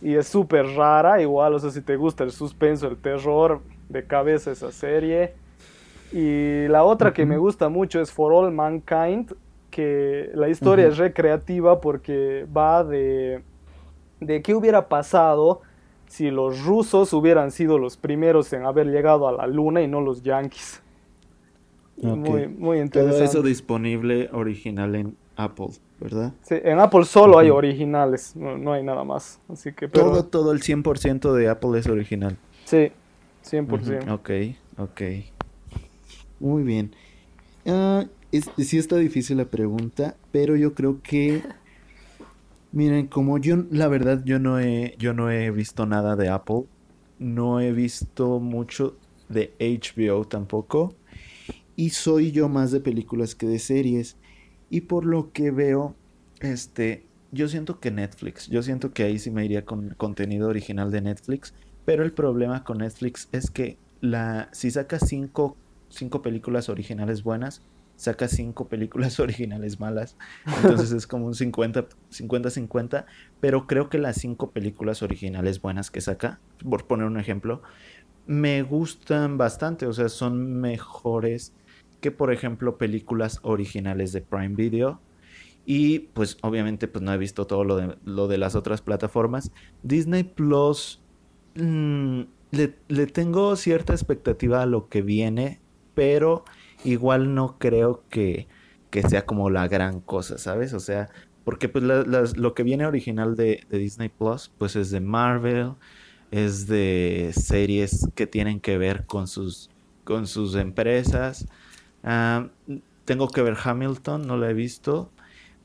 Y es súper rara, igual, o sea, si te gusta el suspenso, el terror, de cabeza esa serie. Y la otra que me gusta mucho es For All Mankind, que la historia Ujú. es recreativa porque va de, de qué hubiera pasado si los rusos hubieran sido los primeros en haber llegado a la luna y no los yankees. Ok. Muy, muy Todo interesante. eso disponible original en Apple, ¿verdad? Sí, en Apple solo hay Ujú. originales, no, no hay nada más. Así que, pero, Todo, todo el 100% de Apple es original. sí, 100%. Ujú, Ok, ok. Muy bien. Ah, es- sí está difícil la pregunta, pero yo creo que... Miren, como yo, la verdad, yo no he, yo no he visto nada de Apple. No he visto mucho de HBO tampoco. Y soy yo más de películas que de series. Y por lo que veo, este, yo siento que Netflix, yo siento que ahí sí me iría con contenido original de Netflix. Pero el problema con Netflix es que la, si saca cinco, cinco películas originales buenas, saca cinco películas originales malas. Entonces es como un 50 50-50. Pero creo que las cinco películas originales buenas que saca, por poner un ejemplo, me gustan bastante. O sea, son mejores que, por ejemplo, películas originales de Prime Video. Y pues obviamente pues no he visto todo lo de, lo de las otras plataformas. Disney Plus mm, le, le tengo cierta expectativa a lo que viene, pero igual no creo que, que sea como la gran cosa, ¿sabes? O sea, porque pues lo que viene original de, de Disney Plus pues es de Marvel, es de series que tienen que ver con sus, con sus empresas. Ah, tengo que ver Hamilton, no la he visto.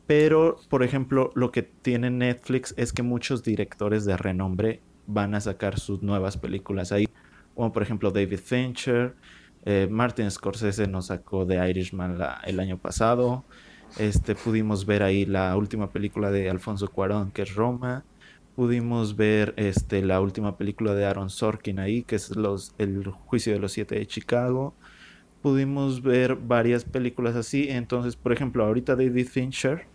Pero, por ejemplo, lo que tiene Netflix es que muchos directores de renombre van a sacar sus nuevas películas ahí. Como por ejemplo David Fincher, eh, Martin Scorsese nos sacó de Irishman el año pasado. Este, pudimos ver ahí la última película de Alfonso Cuarón, que es Roma. Pudimos ver este, la última película de Aaron Sorkin ahí, que es los, El juicio de los siete de Chicago. Pudimos ver varias películas así. Entonces, por ejemplo, ahorita David Fincher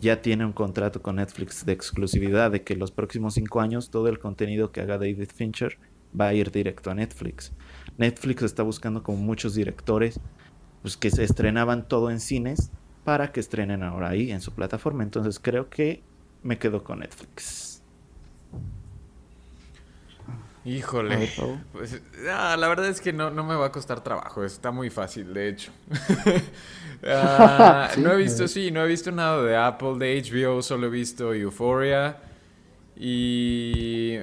ya tiene un contrato con Netflix de exclusividad de que los próximos cinco años todo el contenido que haga David Fincher va a ir directo a Netflix. Netflix está buscando como muchos directores pues que se estrenaban todo en cines para que estrenen ahora ahí en su plataforma. Entonces creo que me quedo con Netflix. Híjole. Pues, ah, la verdad es que no, no me va a costar trabajo, está muy fácil, de hecho. Ah, no he visto, sí, no he visto nada de Apple, de HBO, solo he visto Euphoria. Y,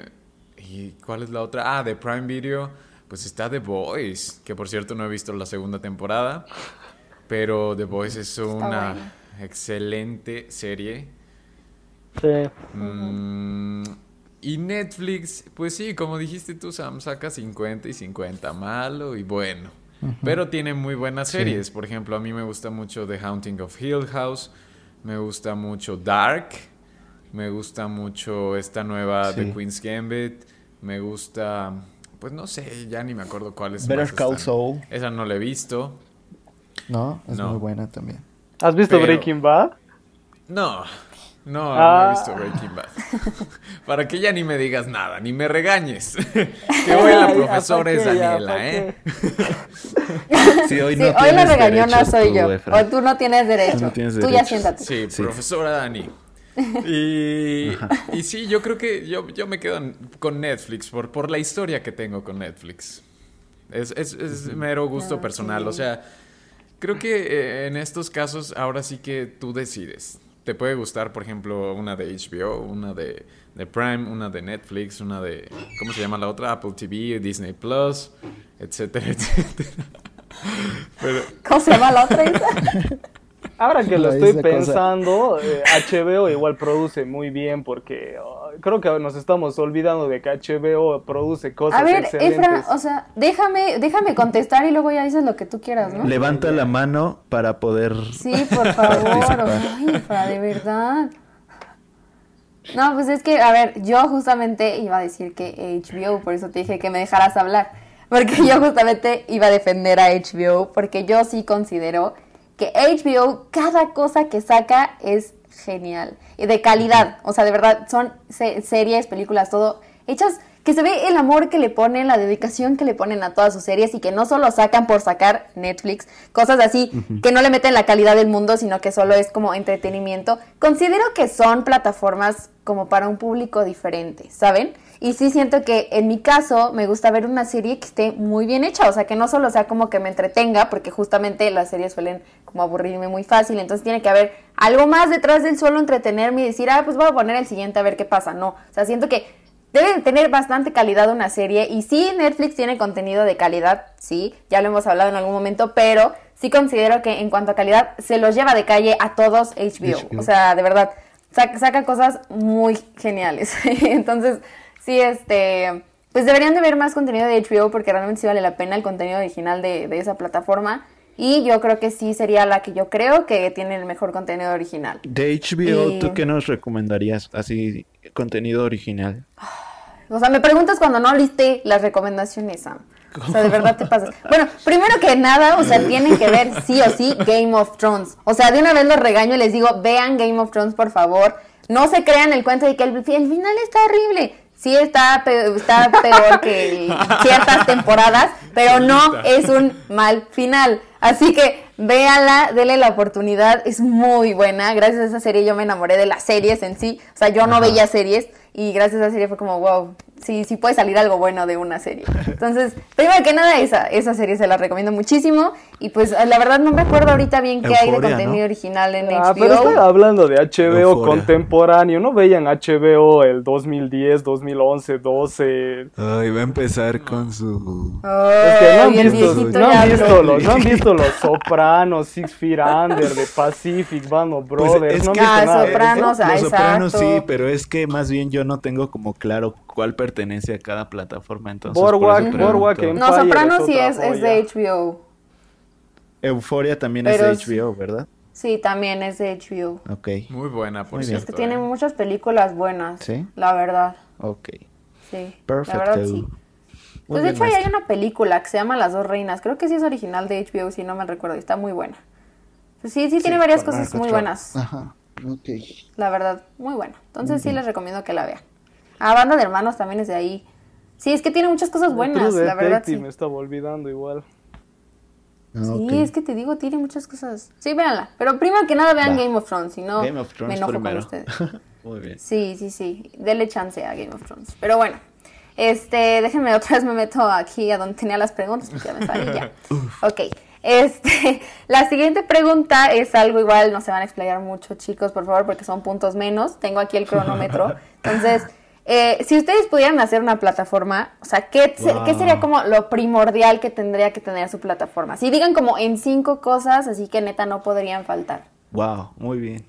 ¿y cuál es la otra? Ah, de Prime Video, pues está The Boys, que por cierto no he visto la segunda temporada, pero The Boys es una excelente serie. Sí. Mm, y Netflix, pues sí, como dijiste tú, Sam, saca 50 y 50, malo y bueno. Pero tiene muy buenas series. Por ejemplo, a mí me gusta mucho The Haunting of Hill House. Me gusta mucho Dark. Me gusta mucho esta nueva Sí. The Queen's Gambit. Me gusta, pues no sé, ya ni me acuerdo cuál es. Better Call están. Saul. Esa no la he visto. No, es No. muy buena también. ¿Has visto Pero- Breaking Bad? No, no, no Ah. he visto Breaking Bad. Para que ya ni me digas nada, ni me regañes. que hoy la profesora ¿pa' es Daniela, ¿pa' ¿eh? Sí, hoy Sí, no hoy la tienes regañona derecho soy tú, yo. Efra. O tú no tienes derecho. Tú no tienes Tú ya siéntate. Sí, Sí. profesora Dani. Y, y sí, yo creo que yo, yo me quedo con Netflix por, por la historia que tengo con Netflix. Es, es, es mero gusto personal. sí. O sea, creo que eh, en estos casos ahora sí que tú decides. Te puede gustar, por ejemplo, una de HBO, una de, de Prime, una de Netflix, una de... ¿Cómo se llama la otra? Apple TV, Disney Plus, etcétera, etcétera. Pero ¿Cómo se llama la otra? Ahora que lo estoy pensando, eh, HBO igual produce muy bien porque oh, creo que nos estamos olvidando de que HBO produce cosas A ver, excelentes. Efra, o sea, déjame, déjame contestar y luego ya dices lo que tú quieras, ¿no? Levanta la mano para poder. Sí, por favor. Ay, Efra, de verdad. No, pues es que, a ver, yo justamente iba a decir que HBO, por eso te dije que me dejaras hablar. Porque yo justamente iba a defender a HBO, porque yo sí considero que HBO, cada cosa que saca es genial. Y de calidad. O sea, de verdad, son se- series, películas, todo hechas que se ve el amor que le ponen, la dedicación que le ponen a todas sus series y que no solo sacan por sacar Netflix, cosas así, que no le meten la calidad del mundo, sino que solo es como entretenimiento. Considero que son plataformas como para un público diferente, ¿saben? Y sí siento que en mi caso me gusta ver una serie que esté muy bien hecha, o sea, que no solo sea como que me entretenga, porque justamente las series suelen como aburrirme muy fácil, entonces tiene que haber algo más detrás del solo entretenerme y decir, ah, pues voy a poner el siguiente a ver qué pasa. No, o sea, siento que Debe de tener bastante calidad una serie y sí, Netflix tiene contenido de calidad, sí, ya lo hemos hablado en algún momento, pero sí considero que en cuanto a calidad se los lleva de calle a todos HBO. HBO. O sea, de verdad, saca, saca cosas muy geniales. Entonces, sí, este, pues deberían de ver más contenido de HBO porque realmente sí vale la pena el contenido original de, de esa plataforma. Y yo creo que sí sería la que yo creo que tiene el mejor contenido original. De HBO, Y- ¿tú qué nos recomendarías? Así, contenido original. O sea, me preguntas cuando no liste las recomendaciones, Sam. O sea, de verdad te pasas. Bueno, primero que nada, o sea, tienen que ver sí o sí Game of Thrones. O sea, de una vez los regaño y les digo, vean Game of Thrones, por favor. No se crean el cuento de que el, el final está horrible. Sí está, pe- está peor que ciertas temporadas, pero no es un mal final. Así que véanla, denle la oportunidad, es muy buena. Gracias a esa serie yo me enamoré de las series en sí. O sea, yo no veía series y gracias a esa serie fue como, wow, sí, sí puede salir algo bueno de una serie. Entonces, primero que nada, esa, esa serie se la recomiendo muchísimo. Y pues la verdad no me acuerdo ahorita bien qué hay de contenido ¿no? original en Ah, pero estoy HBO. hablando de HBO Euforia. contemporáneo. ¿No veían HBO el 2010, 2011, 12? Ay, va a empezar con su. Es que no han visto, no han visto los, no han visto los Sopranos, Six Feet Under, The Pacific, Band of Brothers. Pues es no han que- visto Ah, nada? Sopranos, ah, Los Sopranos sí, pero es que más bien yo no tengo como claro cuál pertenece a cada plataforma. Entonces, por Boardwalk, eso pregunto. Boardwalk No, Empire Sopranos es sí es, es de HBO. Euforia también Pero es de HBO, ¿verdad? Sí, también es de HBO. Ok, muy buena, por Muy bien. Es cierto. que tiene ¿eh? muchas películas buenas. ¿Sí? La verdad, ok. sí. Perfecto. La verdad, sí. Muy Pues de hecho ahí hay una película que se llama Las dos reinas. Creo que sí es original de HBO, si no me recuerdo. y Está muy buena. Pues sí, sí, tiene varias cosas muy buenas. Ajá, ok. La verdad, muy buena. Entonces sí les recomiendo que la vean. A Banda de Hermanos también es de ahí. Sí, es que tiene muchas cosas buenas, la verdad sí. me estaba olvidando igual. Ah, Sí, es que te digo, tiene muchas cosas. Sí, véanla. Pero primero que nada vean Va. Game of Thrones, si no Game of Thrones me enojo primero. con ustedes. Muy bien. Sí, sí, sí. Dele chance a Game of Thrones. Pero bueno, este, déjenme otra vez me meto aquí a donde tenía las preguntas, porque ya me salí ya. Ok. Este, la siguiente pregunta es algo igual, no se van a explayar mucho, chicos, por favor, porque son puntos menos. Tengo aquí el cronómetro. Entonces, Eh, si ustedes pudieran hacer una plataforma, o sea, ¿qué, se- Wow. ¿qué sería como lo primordial que tendría que tener su plataforma? Si digan como en cinco cosas, así que neta no podrían faltar. Wow, muy bien.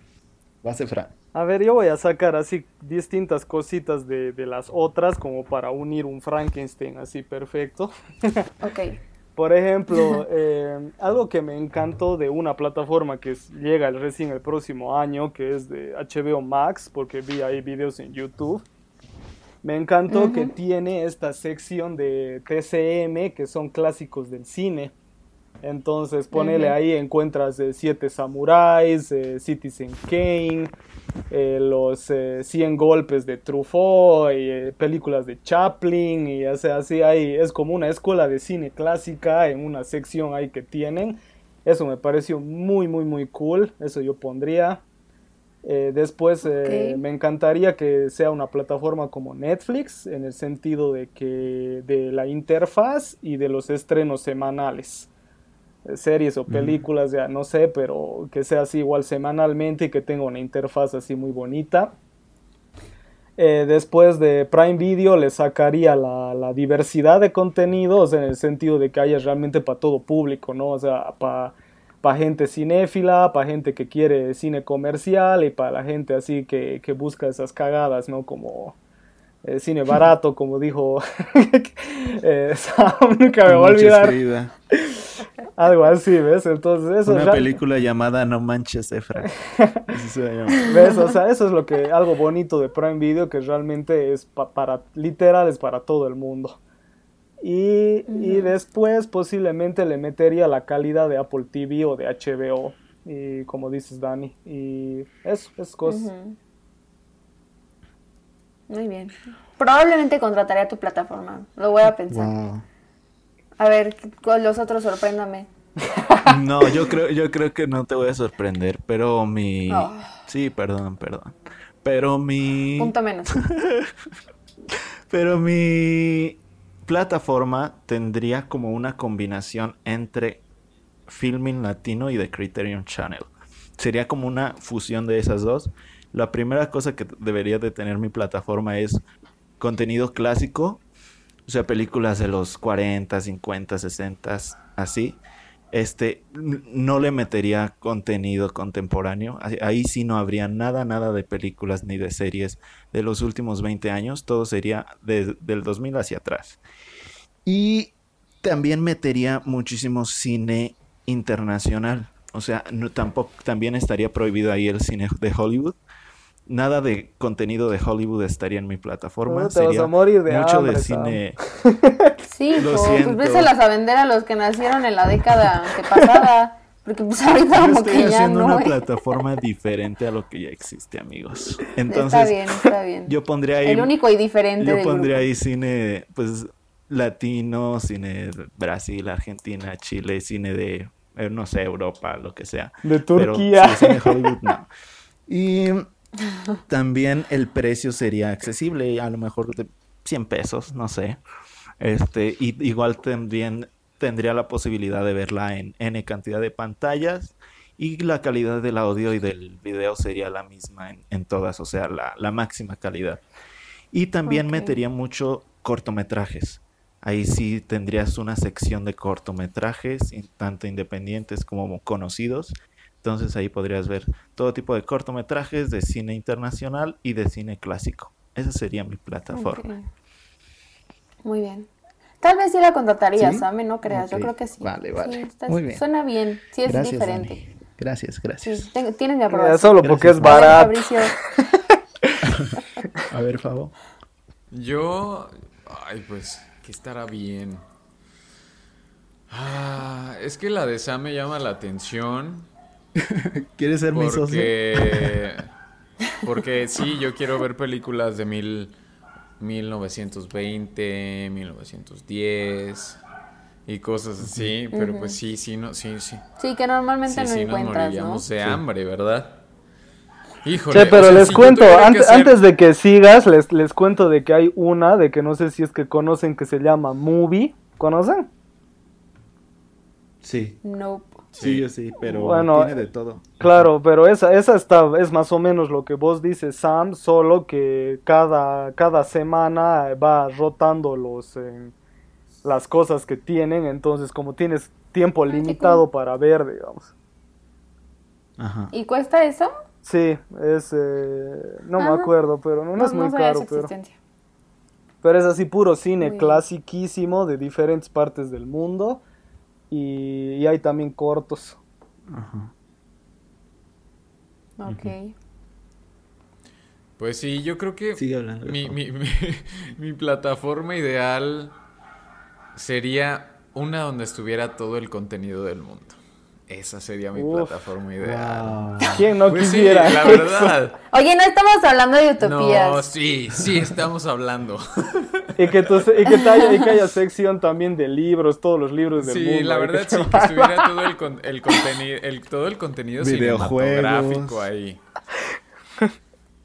Vas, Efra. A ver, yo voy a sacar así distintas cositas de, de las otras como para unir un Frankenstein así perfecto. Ok. Por ejemplo, eh, algo que me encantó de una plataforma que llega recién el próximo año, que es de HBO Max, porque vi ahí videos en YouTube. Me encantó que tiene esta sección de TCM, que son clásicos del cine. Entonces, ponele ahí, encuentras eh, Siete Samuráis, eh, Citizen Kane, eh, los eh, 100 golpes de Truffaut, y, eh, películas de Chaplin, y o sea, así ahí es como una escuela de cine clásica en una sección ahí que tienen. Eso me pareció muy, muy, muy cool. Eso yo pondría. Eh, después eh, me encantaría que sea una plataforma como Netflix, en el sentido de que de la interfaz y de los estrenos semanales. Eh, Series o películas, ya no sé, pero que sea así igual semanalmente y que tenga una interfaz así muy bonita. Eh, después de Prime Video le sacaría la, la diversidad de contenidos en el sentido de que haya realmente para todo público, ¿no? O sea, para gente cinéfila, para gente que quiere cine comercial y para la gente así que, que busca esas cagadas, ¿no? Como eh, cine barato, como dijo eh, Sam, nunca me voy a olvidar. querida. Algo así, ¿ves? Entonces eso Una película llamada No Manches, Efra. Así se llama. ¿Ves? O sea, eso es lo que algo bonito de Prime Video que realmente es pa- para literal es para todo el mundo. Y, y después posiblemente le metería la calidad de Apple TV o de HBO. Y como dices, Dani. Y eso, es cosas. Ujú. Muy bien. Probablemente contrataría tu plataforma. Lo voy a pensar. Wow. A ver, con los otros sorpréndame. No, yo creo, yo creo que no te voy a sorprender, pero mi... Oh. Sí, perdón, perdón. Pero mi... Punto menos. Pero mi plataforma tendría como una combinación entre Filming Latino y The Criterion Channel. Sería como una fusión de esas dos. La primera cosa que debería de tener mi plataforma es contenido clásico, o sea, películas de los 40, 50, 60, así. Este, no le metería contenido contemporáneo. Ahí- Ahí sí no habría nada, nada de películas ni de series de los últimos 20 años. Todo sería de- del 2000 hacia atrás. Y también metería muchísimo cine internacional. O sea, no, tampoco, también estaría prohibido ahí el cine de Hollywood. Nada de contenido de Hollywood estaría en mi plataforma. No te vas Sería a morir de mucho hambre, de cine. Sí, Lo pues siento. véselas a vender a los que nacieron en la década antepasada. Porque pues ahorita Yo como estoy que ya haciendo no. una ¿eh? plataforma diferente a lo que ya existe, amigos. está Entonces, bien, está bien. yo pondría ahí. El único y diferente Yo pondría grupo. ahí cine, pues, latino, cine de Brasil, Argentina, Chile, cine de, eh, no sé, Europa, lo que sea. De Pero Turquía. sí, cine de Hollywood, no. Y también el precio sería accesible, a lo mejor de 100 pesos, no sé. Este, y igual también tendría la posibilidad de verla en N cantidad de pantallas y la calidad del audio y del video sería la misma en, en todas, o sea, la, la máxima calidad. Y también Ok. metería mucho cortometrajes. Ahí sí tendrías una sección de cortometrajes, tanto independientes como conocidos. Entonces ahí podrías ver todo tipo de cortometrajes de cine internacional y de cine clásico. Esa sería mi plataforma. Muy bien. Tal vez sí la contrataría, ¿Sí? Sam, no creas, yo creo que sí. vale, vale. Sí, está- Muy bien. Suena bien, sí es Gracias, diferente. Dani. Gracias, Sí, gracias. ten- tienes mi aprobación. Eh, solo porque es Gracias, A ver, barato. Fabricio, A ver, Fabo. Yo. Ay, pues, estará bien. Ah, es que la de Sam me llama la atención. ¿Quieres ser mi socio? Porque. Porque sí, yo quiero ver películas de mil, 1920, 1910 y cosas así. Pero pues sí, sí, no, sí, sí. sí, que normalmente Sí, no sí, nos encuentras, ¿no? moriríamos de hambre, ¿verdad? Híjole, Che, pero o sea, les si cuento, tuviera que ante- hacer- antes de que sigas, les, les cuento de que hay una, de que no sé si es que conocen, que se llama Movie. ¿Conocen? Sí. Nope. Sí, sí, pero Bueno, tiene de todo. Claro, pero esa, esa está, es más o menos lo que vos dices, Sam, solo que cada, cada semana va rotando los, eh, las cosas que tienen, entonces como tienes tiempo limitado para ver, digamos. Ajá. ¿Y cuesta eso? Sí, es, eh, no me acuerdo, pero no, no es muy caro, su pero, existencia. pero es así puro cine Muy clasiquísimo de diferentes partes del mundo y, y hay también cortos. Ajá. Ok. Pues sí, yo creo que Sigue hablando. mi, mi, mi plataforma ideal sería una donde estuviera todo el contenido del mundo. Esa sería mi Uf. plataforma ideal. Wow. ¿Quién no Pues sí, quisiera la eso? verdad. Oye, no estamos hablando de utopías. No, sí, sí, estamos hablando. Y que, tu- y que haya, y que haya sección también de libros, todos los libros del Sí, mundo. la ahí verdad que sí, que estuviera todo el, con- el contenido, el, todo el contenido Videojuegos. cinematográfico ahí.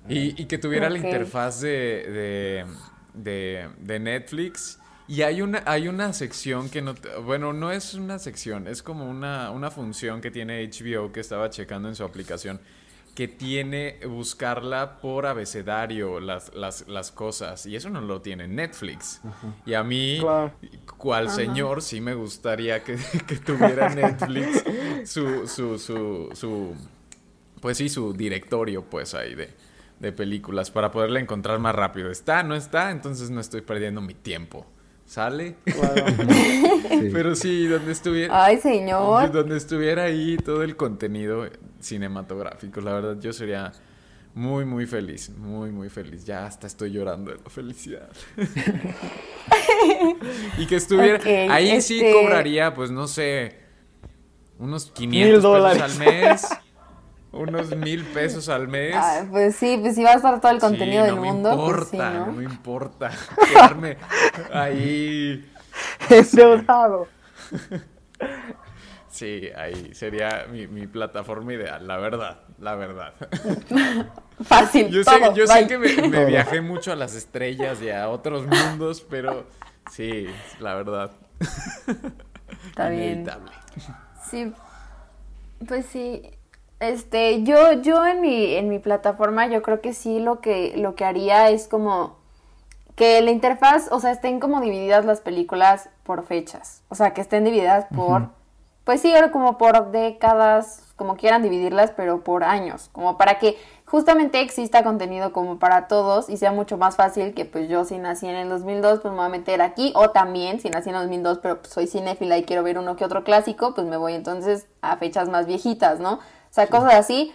Y, y que tuviera la interfaz de, de, de, de Netflix. Y hay una, hay una sección que no... Bueno, no es una sección, es como una, una función que tiene HBO que estaba checando en su aplicación que tiene buscarla por abecedario las, las, las cosas. Y eso no lo tiene Netflix. Y a mí, Claro. cual señor, sí me gustaría que, que tuviera Netflix su, su, su, su, pues sí, su directorio, pues ahí de, de películas para poderla encontrar más rápido. ¿Está? ¿No está? Entonces no estoy perdiendo mi tiempo. ¿Sale? Claro. Sí. Pero sí, donde estuviera... Ay, señor. Donde estuviera ahí todo el contenido cinematográfico, la verdad yo sería muy, muy feliz, muy, muy feliz. Ya hasta estoy llorando de la felicidad. y que estuviera... Ahí sí este- cobraría, pues no sé, unos 500 Mil pesos dólares. al mes, unos mil pesos al mes. Ay, pues sí, pues sí va a estar todo el Sí, contenido del no mundo. Me pues sí, importa, ¿no? no me importa quedarme ahí. Endeudado. Sí, ahí sería mi, mi plataforma ideal, la verdad, la verdad. Fácil. Yo sé, yo sé que me, me viajé mucho a las estrellas y a otros mundos, pero sí, la verdad. Está bien. inevitable. Sí, pues sí. Este, yo, yo en mi, en mi plataforma, yo creo que sí lo que, lo que haría es como que la interfaz, o sea, estén como divididas las películas por fechas. O sea, que estén divididas por, pues sí, ahora como por décadas, como quieran dividirlas, pero por años. Como para que justamente exista contenido como para todos y sea mucho más fácil que pues yo si nací en el 2002, pues me voy a meter aquí. O también, si nací en el 2002, pero pues, soy cinéfila y quiero ver uno que otro clásico, pues me voy entonces a fechas más viejitas, ¿no? O sea, cosas así.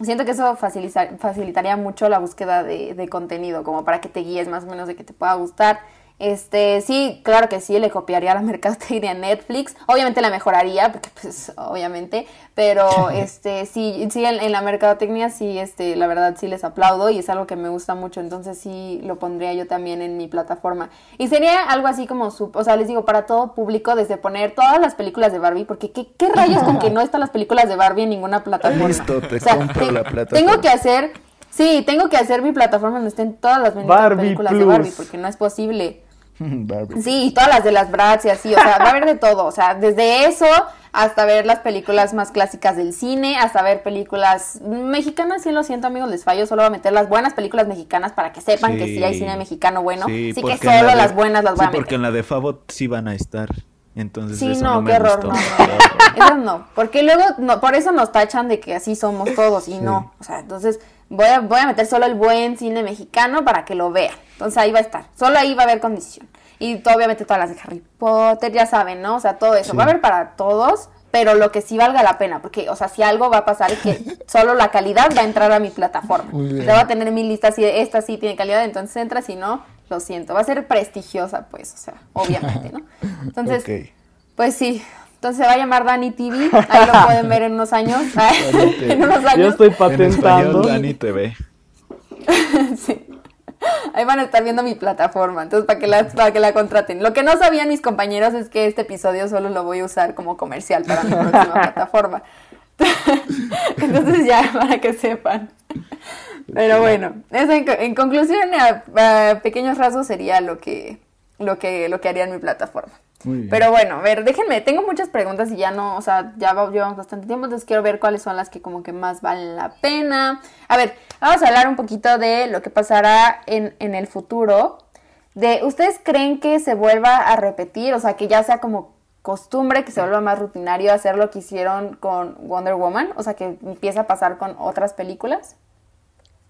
Siento que eso facilita- facilitaría mucho la búsqueda de, de contenido, como para que te guíes más o menos de que te pueda gustar. Este, sí, claro que sí, le copiaría la mercadotecnia a Netflix. Obviamente la mejoraría, porque pues, obviamente, pero este, sí, sí, en, en la mercadotecnia sí, este, la verdad sí les aplaudo y es algo que me gusta mucho, entonces sí lo pondría yo también en mi plataforma. Y sería algo así como, su, o sea, les digo, para todo público, desde poner todas las películas de Barbie, porque ¿qué, qué rayos con que no están las películas de Barbie en ninguna plataforma? Listo, te O sea, compro te- la plataforma. Tengo que hacer, sí, tengo que hacer mi plataforma donde estén todas las Barbie películas de. Barbie, porque no es posible. Barbie. Sí, y todas las de las Bratz y así, o sea, va a haber de todo, o sea, desde eso hasta ver las películas más clásicas del cine, hasta ver películas mexicanas, sí lo siento amigos, les fallo, solo voy a meter las buenas películas mexicanas para que sepan que sí hay cine mexicano bueno, sí, que porque en solo la de- las buenas las voy sí, a meter. porque en la de Favot sí van a estar. Entonces Sí, eso no, qué horror, gustó. no, no. Eso no, porque luego, no, por eso nos tachan de que así somos todos y no, o sea, entonces voy a, voy a meter solo el buen cine mexicano para que lo vean, entonces ahí va a estar, solo ahí va a haber condición, y obviamente todas las de Harry Potter, ya saben, ¿no? O sea, todo eso, Sí. va a haber para todos, pero lo que sí valga la pena, porque, o sea, si algo va a pasar es que solo la calidad va a entrar a mi plataforma, sea, va a tener mi lista, si esta sí tiene calidad, entonces entra, si no, lo siento, va a ser prestigiosa, pues, o sea, obviamente, ¿no? Entonces... Ok. Pues sí. Entonces se va a llamar Dani TV. Ahí lo pueden ver en unos años. En unos Yo años. estoy En español, patentando. Dani TV. Sí. Ahí van a estar viendo mi plataforma. Entonces, para que, la, para que la contraten. Lo que no sabían mis compañeros es que este episodio solo lo voy a usar como comercial para mi próxima plataforma. Entonces, ya, para que sepan. Pero bueno, eso en, en conclusión, a, a pequeños rasgos sería lo que, lo, que, lo que haría en mi plataforma. Pero bueno, a ver, déjenme, tengo muchas preguntas y ya no, o sea, ya llevamos bastante tiempo, entonces quiero ver cuáles son las que como que más valen la pena. A ver, vamos a hablar un poquito de lo que pasará en, en el futuro. De, ¿Ustedes creen que se vuelva a repetir? O sea, que ya sea como costumbre, que se vuelva más rutinario hacer lo que hicieron con Wonder Woman, o sea, que empieza a pasar con otras películas.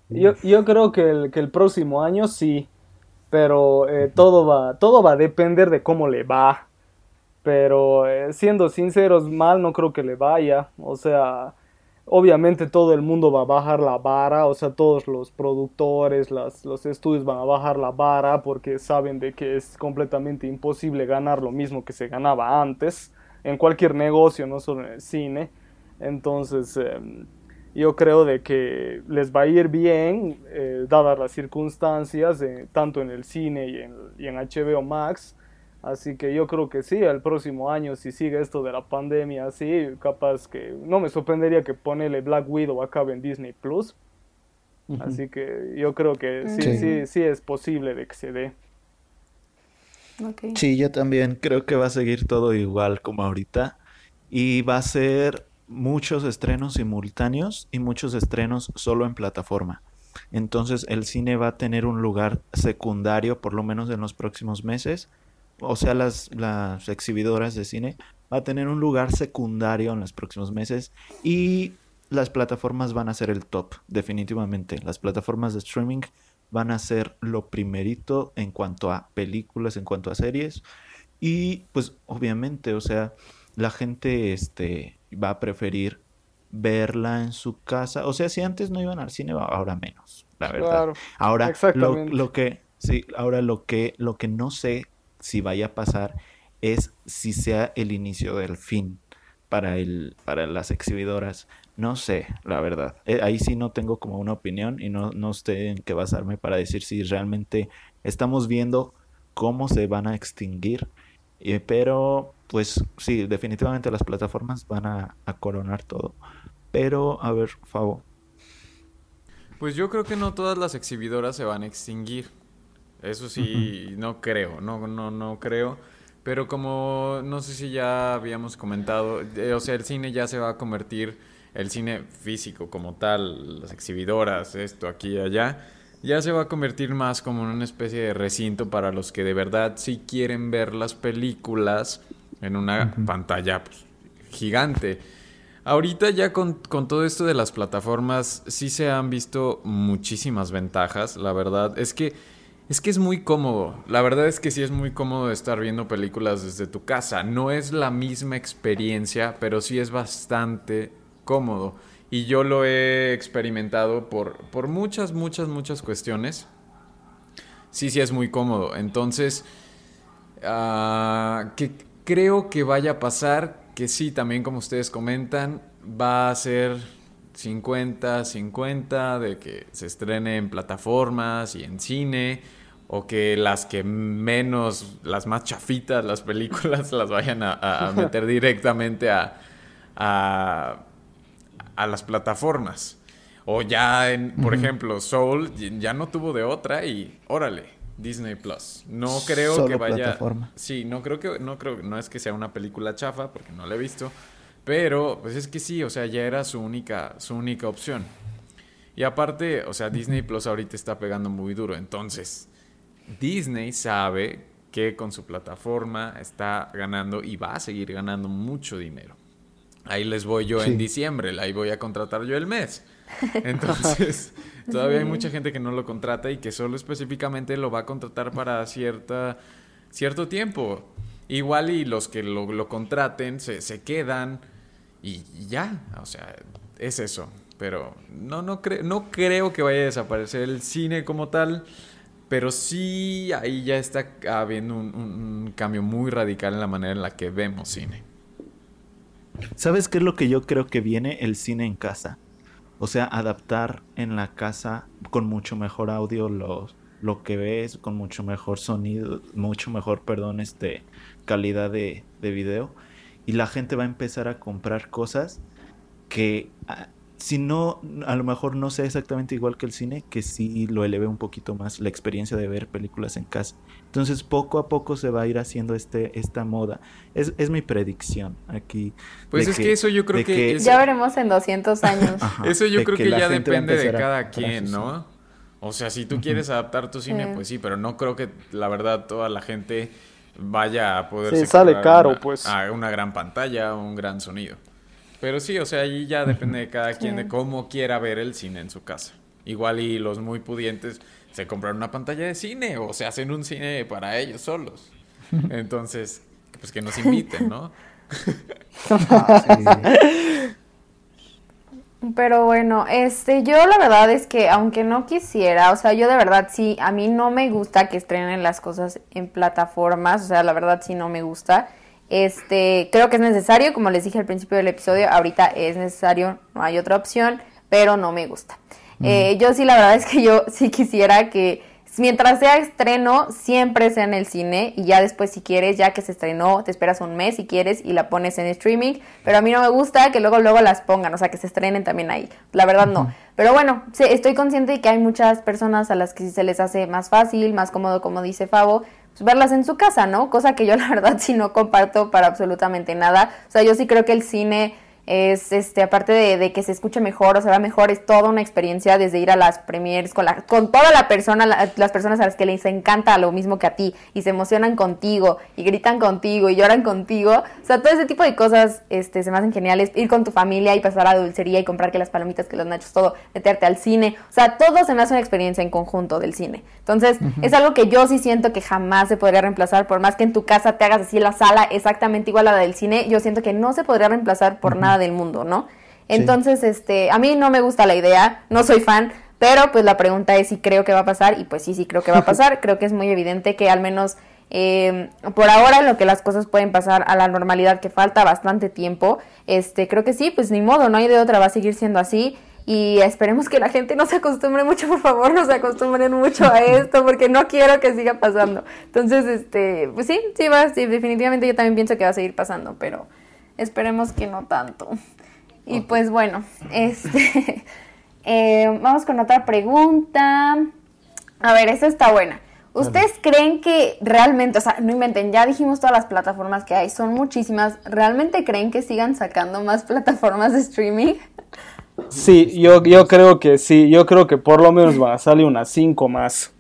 Yo, yo creo que el, que el próximo año sí, pero eh, todo, va, todo va a depender de cómo le va. Pero eh, siendo sinceros, mal no creo que le vaya. O sea, obviamente todo el mundo va a bajar la vara, o sea, todos los productores, las, los estudios van a bajar la vara porque saben de que es completamente imposible ganar lo mismo que se ganaba antes en cualquier negocio, no solo en el cine. Entonces, em, yo creo de que les va a ir bien, eh, dadas las circunstancias, tanto en el cine y en, y en, HBO Max. Así que yo creo que sí, el próximo año, si sigue esto de la pandemia así, capaz que no me sorprendería que ponele Black Widow acabe en Disney Plus. Así que yo creo que sí, sí, sí, es posible de que se dé. Sí, yo también creo que va a seguir todo igual como ahorita. Y va a ser muchos estrenos simultáneos y muchos estrenos solo en plataforma. Entonces el cine va a tener un lugar secundario por lo menos en los próximos meses. O sea, las, las exhibidoras de cine va a tener un lugar secundario en los próximos meses y las plataformas van a ser el top, definitivamente. Las plataformas de streaming van a ser lo primerito en cuanto a películas, en cuanto a series. Y pues obviamente, o sea, la gente este, va a preferir verla en su casa. O sea, si antes no iban al cine, ahora menos, la verdad. ahora lo, que sí, ahora lo que lo que no sé si vaya a pasar es si sea el inicio del fin para el para las exhibidoras. No sé, la verdad. Eh, ahí sí no tengo como una opinión y no, no sé en qué basarme para decir si realmente estamos viendo cómo se van a extinguir. Eh, pero pues sí, definitivamente las plataformas van a, coronar todo. Pero, a ver, Favo. Pues yo creo que no todas las exhibidoras se van a extinguir. Eso sí, no creo, no, no, no creo. Pero como no sé si ya habíamos comentado, eh, o sea, el cine ya se va a convertir, el cine físico como tal, las exhibidoras, esto, aquí y allá, ya se va a convertir más como en una especie de recinto para los que de verdad sí quieren ver las películas en una pantalla pues, gigante. Ahorita ya con, todo esto de las plataformas sí se han visto muchísimas ventajas, la verdad. Es que es que es muy cómodo. La verdad es que sí es muy cómodo estar viendo películas desde tu casa. No es la misma experiencia, pero sí es bastante cómodo. Y yo lo he experimentado por, por muchas, muchas, muchas cuestiones. Sí, sí es muy cómodo. Entonces, uh, que creo que vaya a pasar, que sí, también como ustedes comentan, va a ser 50-50 de que se estrene en plataformas y en cine, o que las que menos, las más chafitas, las películas, las vayan a, meter directamente a, a, las plataformas. O ya, en, por ejemplo, Soul ya no tuvo de otra y órale, Disney Plus. No creo que vaya. Plataforma. Sí, no creo que. No creo no es que sea una película chafa, porque no la he visto. Pero, pues es que sí, o sea, ya era su única, su única opción. Y aparte, o sea, Disney Plus ahorita está pegando muy duro. Entonces, Disney sabe que con su plataforma está ganando y va a seguir ganando mucho dinero. Ahí les voy yo en diciembre, ahí voy a contratar yo el mes. Entonces, todavía hay mucha gente que no lo contrata y que solo específicamente lo va a contratar para cierta, cierto tiempo. Igual y los que lo, contraten se, se, quedan y ya, o sea, es eso. Pero no, no, no creo que vaya a desaparecer el cine como tal, pero sí ahí ya está habiendo un cambio muy radical en la manera en la que vemos cine. ¿Sabes qué es lo que yo creo que viene? El cine en casa. O sea, adaptar en la casa con mucho mejor audio lo que ves, con mucho mejor sonido, mucho mejor, perdón, este, calidad de, de video. Y la gente va a empezar a comprar cosas que ah, si no, a lo mejor no sea exactamente igual que el cine, que sí lo eleve un poquito más la experiencia de ver películas en casa. Entonces poco a poco se va a ir haciendo este, esta moda. Es, es mi predicción aquí. Pues es que, eso yo creo que... Ya veremos en 200 años. eso yo creo que, ya depende de cada quien, ¿no? O sea, si tú quieres adaptar tu cine, pues sí, pero no creo que la verdad toda la gente vaya a poder... Sí, sale caro, pues. A una gran pantalla, un gran sonido. Pero sí, o sea, ahí ya depende de cada quien, de cómo quiera ver el cine en su casa. Igual y los muy pudientes se compran una pantalla de cine o se hacen un cine para ellos solos. Entonces, pues que nos inviten, ¿no? Pero bueno, este, yo la verdad es que aunque no quisiera, o sea, yo de verdad sí, a mí no me gusta que estrenen las cosas en plataformas, o sea, la verdad sí no me gusta. Este, creo que es necesario, como les dije al principio del episodio, ahorita es necesario, no hay otra opción, pero no me gusta. Eh, yo sí, la verdad es que yo sí quisiera que mientras sea estreno, siempre sea en el cine y ya después si quieres, ya que se estrenó, te esperas un mes si quieres y la pones en streaming, pero a mí no me gusta que luego luego las pongan, o sea, que se estrenen también ahí. La verdad no. Pero bueno, sí, estoy consciente de que hay muchas personas a las que sí se les hace más fácil, más cómodo, como dice Favo, verlas en su casa, ¿no? Cosa que yo la verdad sí no comparto para absolutamente nada. O sea, yo sí creo que el cine es este aparte de, que se escuche mejor o se vea mejor es toda una experiencia desde ir a las premiers con la con toda la persona las personas a las que les encanta lo mismo que a ti y se emocionan contigo y gritan contigo y lloran contigo. O sea todo ese tipo de cosas este se me hacen geniales. Ir con tu familia y pasar a la dulcería y comprar que las palomitas que los nachos todo meterte al cine. O sea todo se me hace una experiencia en conjunto del cine. Entonces es algo que yo sí siento que jamás se podría reemplazar. Por más que en tu casa te hagas así la sala exactamente igual a la del cine yo siento que no se podría reemplazar por nada del mundo, ¿no? Entonces, este, a mí no me gusta la idea, no soy fan, pero pues la pregunta es si creo que va a pasar y pues sí, sí creo que va a pasar. creo que es muy evidente que al menos eh, por ahora en lo que las cosas pueden pasar a la normalidad que falta bastante tiempo, este, creo que sí, pues ni modo, no hay de otra, va a seguir siendo así. Y esperemos que la gente no se acostumbre mucho, por favor, no se acostumbren mucho a esto, porque no quiero que siga pasando. Entonces, este, pues sí, sí va, sí, definitivamente yo también pienso que va a seguir pasando, pero Esperemos que no tanto. Y pues bueno, este, eh, vamos con otra pregunta. A ver, esta está buena. ¿Ustedes creen que realmente, o sea, no inventen, ya dijimos todas las plataformas que hay, son muchísimas, ¿realmente creen que sigan sacando más plataformas de streaming? Sí, yo, yo creo que sí, yo creo que por lo menos van a salir unas cinco más.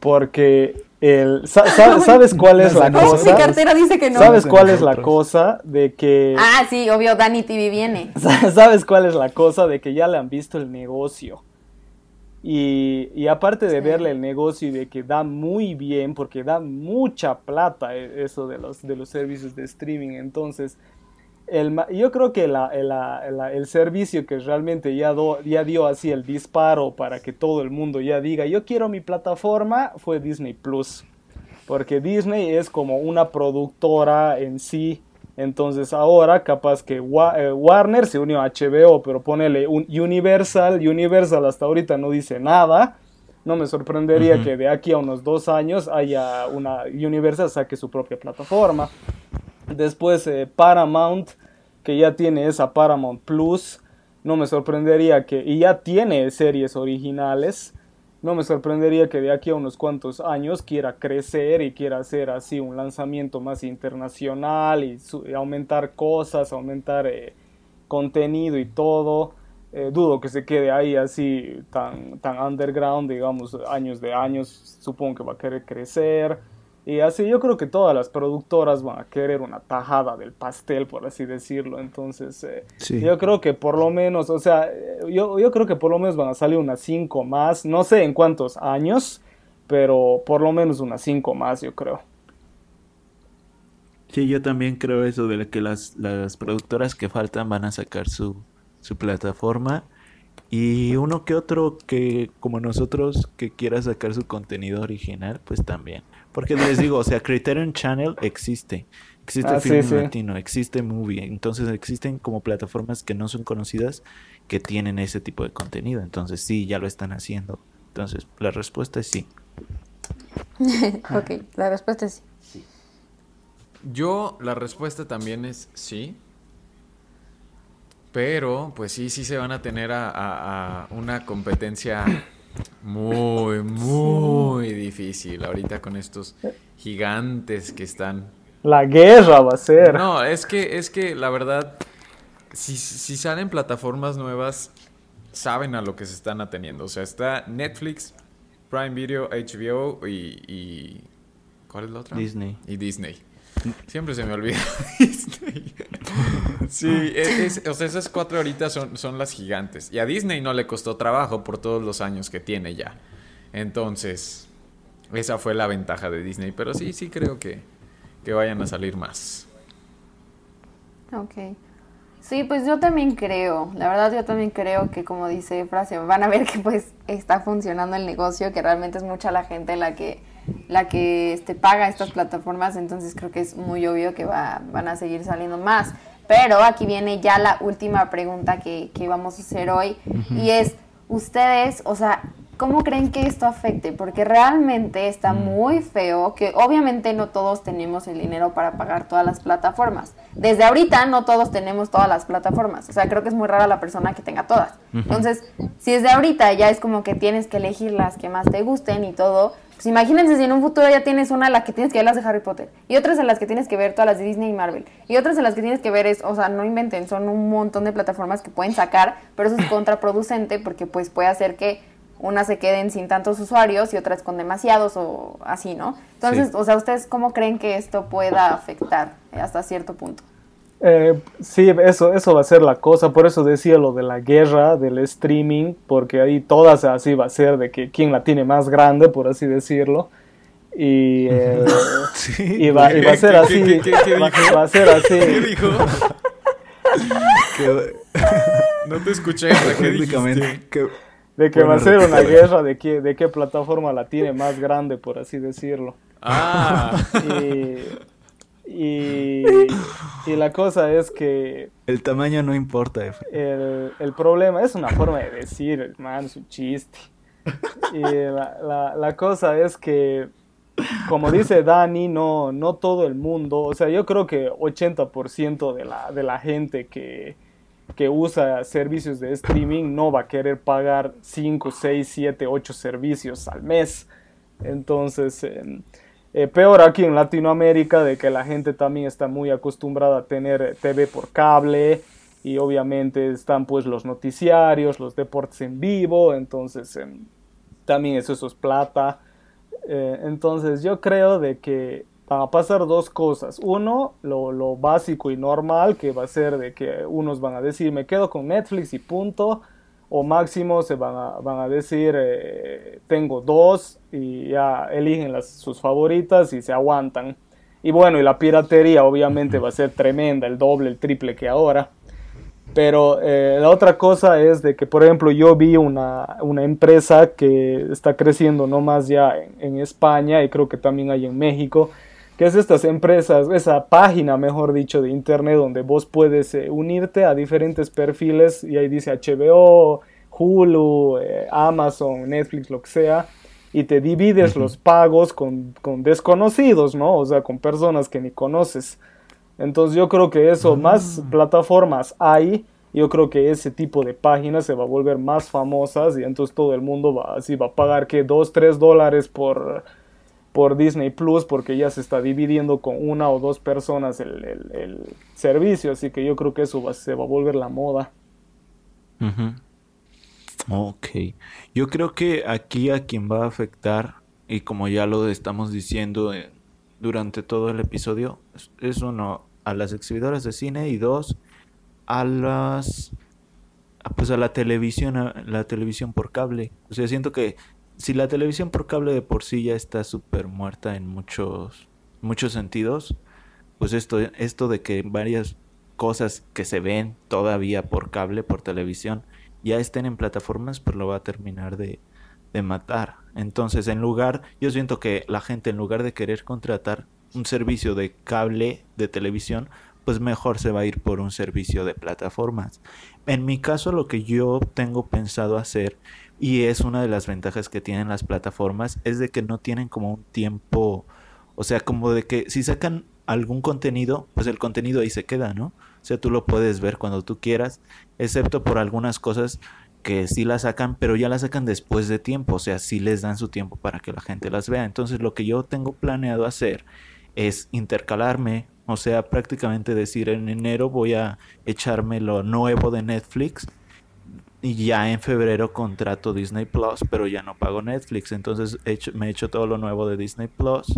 Porque el, ¿Sabes cuál es la cosa? Mi cartera dice que no. ¿Sabes cuál es la cosa de que... Ah, sí, obvio, Danny TV viene. ¿Sabes cuál es la cosa de que ya le han visto el negocio? Y, y aparte de verle el negocio y de que da muy bien, porque da mucha plata e, eso de los, de los servicios de streaming, entonces el, yo creo que la, el servicio que realmente ya, ya dio así el disparo para que todo el mundo ya diga yo quiero mi plataforma fue Disney Plus. Porque Disney es como una productora en sí. Entonces ahora capaz que eh, Warner se unió a HBO, pero ponele un Universal. Universal hasta ahorita no dice nada. No me sorprendería que de aquí a unos dos años haya una Universal saque su propia plataforma. Después eh, Paramount, que ya tiene esa Paramount Plus. No me sorprendería que, y ya tiene series originales. No me sorprendería que de aquí a unos cuantos años quiera crecer y quiera hacer así un lanzamiento más internacional y, aumentar cosas, aumentar eh, contenido y todo. Eh, dudo que se quede ahí así tan, tan underground, digamos, años de años. Supongo que va a querer crecer. Y así yo creo que todas las productoras van a querer una tajada del pastel, por así decirlo. Entonces, eh, yo creo que por lo menos, o sea, eh, yo, yo creo que por lo menos van a salir unas cinco más. No sé en cuántos años, pero por lo menos unas cinco más, yo creo. Sí, yo también creo eso de que las, las productoras que faltan van a sacar su, su plataforma. Y uno que otro que, como nosotros, que quiera sacar su contenido original, pues también. Porque les digo, o sea, Criterion Channel existe. Existe ah, Film Latino, existe Movie. Entonces existen como plataformas que no son conocidas que tienen ese tipo de contenido. Entonces sí, ya lo están haciendo. Entonces la respuesta es sí. ok, la respuesta es sí. Yo, la respuesta también es sí. Pero, pues sí, sí se van a tener a, una competencia muy, muy difícil ahorita con estos gigantes que están. La guerra va a ser. No, es que, es que la verdad, si, si salen plataformas nuevas, saben a lo que se están ateniendo. O sea, está Netflix, Prime Video, HBO y, y ¿cuál es la otra? Disney. Y Disney. Siempre se me olvida Disney. sí, e, o sea, esas cuatro ahorita son, son las gigantes. Y a Disney no le costó trabajo por todos los años que tiene ya. Entonces, esa fue la ventaja de Disney. Pero sí, sí creo que, que vayan a salir más. Ok. Sí, pues yo también creo, la verdad yo también creo que como dice Frase, van a ver que pues está funcionando el negocio, que realmente es mucha la gente la que la que este, paga estas plataformas, entonces creo que es muy obvio que va, van a seguir saliendo más. Pero aquí viene ya la última pregunta que, que vamos a hacer hoy y es, ustedes, o sea, ¿Cómo creen que esto afecte? Porque realmente está mm. muy feo que obviamente no todos tenemos el dinero para pagar todas las plataformas. Desde ahorita no todos tenemos todas las plataformas. O sea, creo que es muy rara la persona que tenga todas. Entonces, si desde ahorita ya es como que tienes que elegir las que más te gusten y todo, pues imagínense si en un futuro ya tienes una en la que tienes que ver las de Harry Potter y otras en las que tienes que ver todas las de Disney y Marvel y otras en las que tienes que ver es, o sea, no inventen, son un montón de plataformas que pueden sacar, pero eso es contraproducente porque pues puede hacer que unas se queden sin tantos usuarios y otras con demasiados o así, ¿no? Entonces, o sea, ¿ustedes cómo creen que esto pueda afectar hasta cierto punto? Eh, sí, eso, eso va a ser la cosa, por eso decía lo de la guerra del streaming, porque ahí todas así va a ser de que quién la tiene más grande, por así decirlo. Y, eh, y, va, a ser así. va, a ser así. ¿Qué dijo? no te escuché. ¿Qué dijiste? De que va a ser una guerra de, qué, de qué plataforma la tiene más grande, por así decirlo. Ah. Y, y, la cosa es que... El tamaño no importa. El, el problema es una forma de decir, man, es un chiste. Y la, la, la cosa es que, como dice Dani, no, no todo el mundo, o sea, yo creo que 80% de la, de la gente que que usa servicios de streaming no va a querer pagar 5, 6, 7, 8 servicios al mes. Entonces, eh, peor aquí en Latinoamérica, de que la gente también está muy acostumbrada a tener TV por cable y obviamente están pues los noticiarios, los deportes en vivo, entonces em, también eso, es plata. Eh, entonces yo creo de que van a pasar dos cosas. Uno, lo, básico y normal, que va a ser de que unos van a decir, me quedo con Netflix y punto. O máximo se van a, van a decir, eh, tengo dos y ya eligen las, sus favoritas y se aguantan. Y bueno, y la piratería obviamente va a ser tremenda, el doble, el triple que ahora. Pero eh, la otra cosa es de que, por ejemplo, yo vi una, una empresa que está creciendo no más ya en, en, España y creo que también hay en México, que es estas empresas, esa página, mejor dicho, de internet donde vos puedes eh, unirte a diferentes perfiles y ahí dice HBO, Hulu, eh, Amazon, Netflix, lo que sea, y te divides los pagos con, desconocidos, ¿no? O sea, con personas que ni conoces. Entonces yo creo que eso, más ah. plataformas hay, yo creo que ese tipo de páginas se va a volver más famosas y entonces todo el mundo va, así va a pagar que 2, 3 dólares por por Disney Plus porque ya se está dividiendo con una o dos personas el, servicio, así que yo creo que eso se va a volver la moda. Ok, yo creo que aquí a quien va a afectar, y como ya lo estamos diciendo eh, durante todo el episodio, es, uno a las exhibidoras de cine y dos a las pues a la televisión, a la televisión por cable. O sea, siento que si la televisión por cable de por sí ya está súper muerta en muchos, muchos sentidos, pues esto, esto de que varias cosas que se ven todavía por cable, por televisión, ya estén en plataformas, pues lo va a terminar de, de matar. Entonces, en lugar, yo siento que la gente en lugar de querer contratar un servicio de cable de televisión, pues mejor se va a ir por un servicio de plataformas. En mi caso, lo que yo tengo pensado hacer y es una de las ventajas que tienen las plataformas, es de que no tienen como un tiempo, o sea, como de que si sacan algún contenido, pues el contenido ahí se queda, ¿no? O sea, tú lo puedes ver cuando tú quieras, excepto por algunas cosas que sí las sacan, pero ya las sacan después de tiempo, o sea, sí les dan su tiempo para que la gente las vea. Entonces lo que yo tengo planeado hacer es intercalarme, o sea, prácticamente decir en enero voy a echarme lo nuevo de Netflix y ya en febrero contrato Disney Plus, pero ya no pago Netflix, entonces he hecho, me he hecho todo lo nuevo de Disney Plus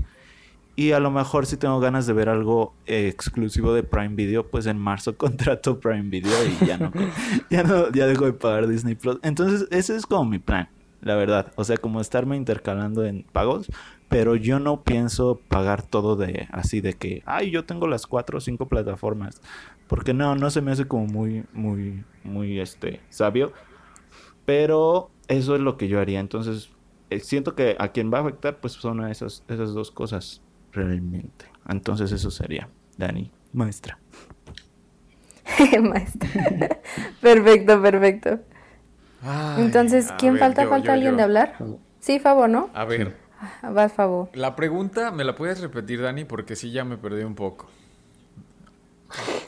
y a lo mejor si tengo ganas de ver algo exclusivo de Prime Video, pues en marzo contrato Prime Video y ya no, ya no, ya dejo de pagar Disney Plus. Entonces, ese es como mi plan, la verdad. O sea, como estarme intercalando en pagos, pero yo no pienso pagar todo de así de que, ay, yo tengo las cuatro o cinco plataformas. Porque no, no se me hace como muy, muy, muy, este, sabio. Pero eso es lo que yo haría. Entonces, eh, siento que a quien va a afectar, pues son esas, esas dos cosas realmente. Entonces eso sería, Dani, maestra. maestra. perfecto, perfecto. Entonces, ¿quién falta? ¿Falta alguien de hablar? Sí, favor, ¿no? A ver. Ah, va, favor. La pregunta, ¿me la puedes repetir, Dani? Porque sí ya me perdí un poco.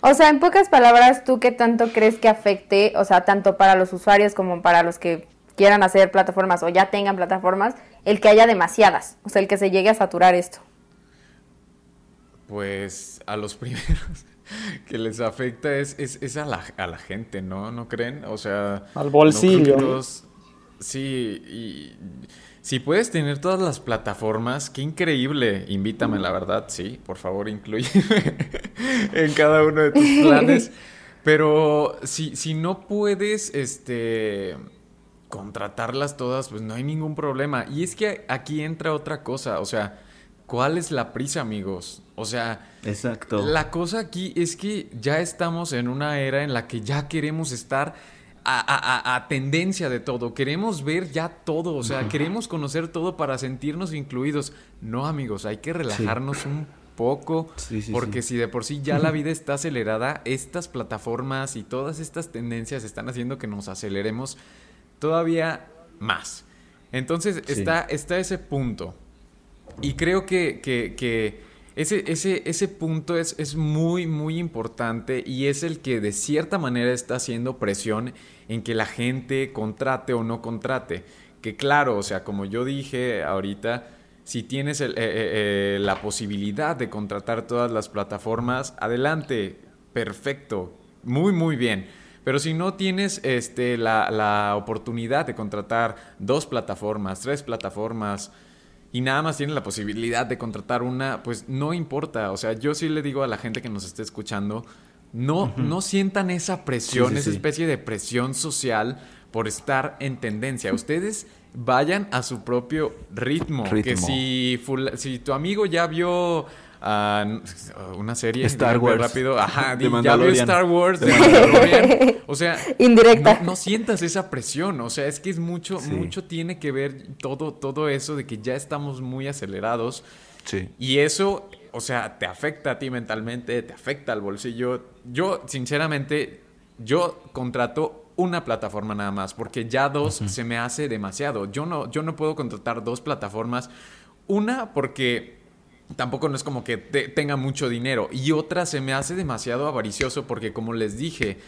O sea, en pocas palabras, ¿tú qué tanto crees que afecte, o sea, tanto para los usuarios como para los que quieran hacer plataformas o ya tengan plataformas, el que haya demasiadas, o sea, el que se llegue a saturar esto? Pues a los primeros que les afecta es, es, a, la, a, la, gente, ¿no? ¿No creen? O sea... Al bolsillo. sí, y si puedes tener todas las plataformas, qué increíble. Invítame, la verdad, sí, por favor, incluye en cada uno de tus planes. Pero si, si no puedes, este contratarlas todas, pues no hay ningún problema. Y es que aquí entra otra cosa, o sea, ¿cuál es la prisa, amigos? O sea, Exacto. la cosa aquí es que ya estamos en una era en la que ya queremos estar a, tendencia de todo, queremos ver ya todo, o sea, queremos conocer todo para sentirnos incluidos. No, amigos, hay que relajarnos un poco, porque si de por sí ya la vida está acelerada, estas plataformas y todas estas tendencias están haciendo que nos aceleremos todavía más. Entonces está, está ese punto. Y creo que, que ese, ese, ese punto es, es, muy, muy importante y es el que de cierta manera está haciendo presión en que la gente contrate o no contrate. Que claro, o sea, como yo dije ahorita, si tienes eh, eh, eh, la posibilidad de contratar todas las plataformas, adelante, perfecto, muy, muy bien. Pero si no tienes este, la, la oportunidad de contratar dos plataformas, tres plataformas, y nada más tienen la posibilidad de contratar una, pues no importa. O sea, yo sí le digo a la gente que nos esté escuchando, no, no sientan esa presión, esa especie de presión social por estar en tendencia. Ustedes vayan a su propio ritmo. Que si, si tu amigo ya vio una serie Star Wars. rápido. Ajá ya vio Star Wars de o sea indirecta. no, sientas esa presión o sea es que es mucho mucho tiene que ver todo todo eso de que ya estamos muy acelerados. Sí. Y eso o sea te afecta a ti mentalmente te afecta al bolsillo. Yo sinceramente yo contrato una plataforma nada más porque ya dos se me hace demasiado. Yo no yo no puedo contratar dos plataformas. Una porque tampoco no es como que tenga mucho dinero. Y otra se me hace demasiado avaricioso porque como les dije,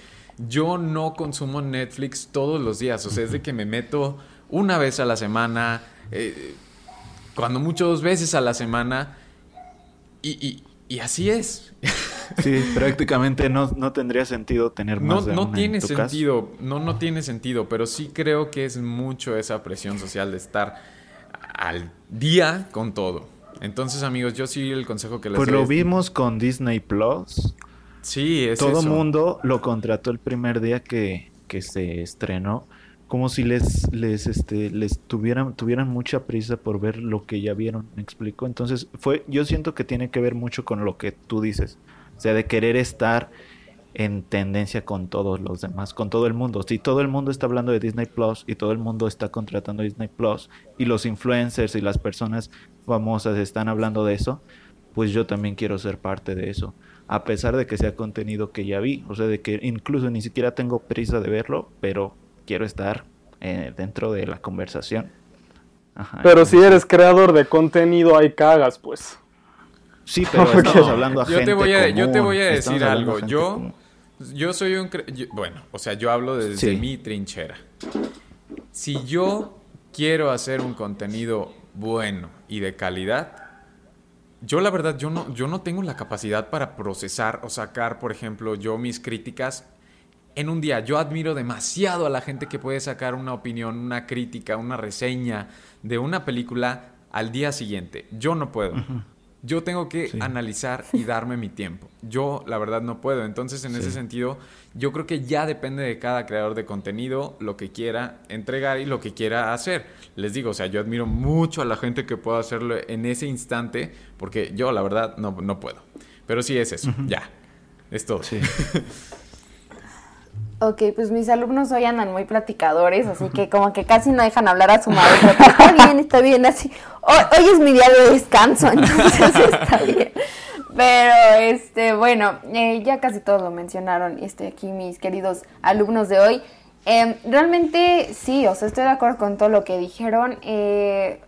yo no consumo Netflix todos los días. O sea, es de que me meto una vez a la semana, eh, cuando mucho dos veces a la semana. Y, así es. Sí, prácticamente no, tendría sentido tener más no, no tiene sentido, no, no tiene sentido, pero sí creo que es mucho esa presión social de estar al día con todo. Entonces, amigos, yo sí el consejo que les Pues lo vimos con Disney Plus. Sí, es Todo mundo lo contrató el primer día que, que se estrenó. Como si les, les, este, les tuvieran, tuvieran mucha prisa por ver lo que ya vieron, me explico. Entonces, fue, yo siento que tiene que ver mucho con lo que tú dices. O sea, de querer estar en tendencia con todos los demás, con todo el mundo. Si todo el mundo está hablando de Disney Plus y todo el mundo está contratando Disney Plus y los influencers y las personas famosas están hablando de eso, pues yo también quiero ser parte de eso. A pesar de que sea contenido que ya vi, o sea, de que incluso ni siquiera tengo prisa de verlo, pero quiero estar eh, dentro de la conversación. pero si eres creador de contenido, hay cagas, pues. Sí, pero estamos hablando a yo gente te voy a, yo te común, voy a decir algo. Yo, común. Yo soy un... cre- yo- bueno, o sea, yo hablo desde Sí. mi trinchera. Si yo quiero hacer un contenido bueno y de calidad, yo la verdad, yo no, yo no tengo la capacidad para procesar o sacar, por ejemplo, yo mis críticas en un día. Yo admiro demasiado a la gente que puede sacar una opinión, una crítica, una reseña de una película al día siguiente. Yo no puedo. Yo tengo que Sí. analizar y darme mi tiempo. Yo, la verdad, no puedo. Entonces, en ese sentido, yo creo que ya depende de cada creador de contenido lo que quiera entregar y lo que quiera hacer. Les digo, o sea, yo admiro mucho a la gente que pueda hacerlo en ese instante, porque yo, la verdad, no, no puedo. Pero sí es eso, ya. Es todo. Sí. Ok, pues mis alumnos hoy andan muy platicadores, así que como que casi no dejan hablar a su maestro. pero Está bien, está bien, así. Hoy, es mi día de descanso, entonces está bien. Pero, este, bueno, eh, ya casi todos lo mencionaron, este, aquí mis queridos alumnos de hoy. Em, realmente sí, o sea, estoy de acuerdo con todo lo que dijeron. Eh,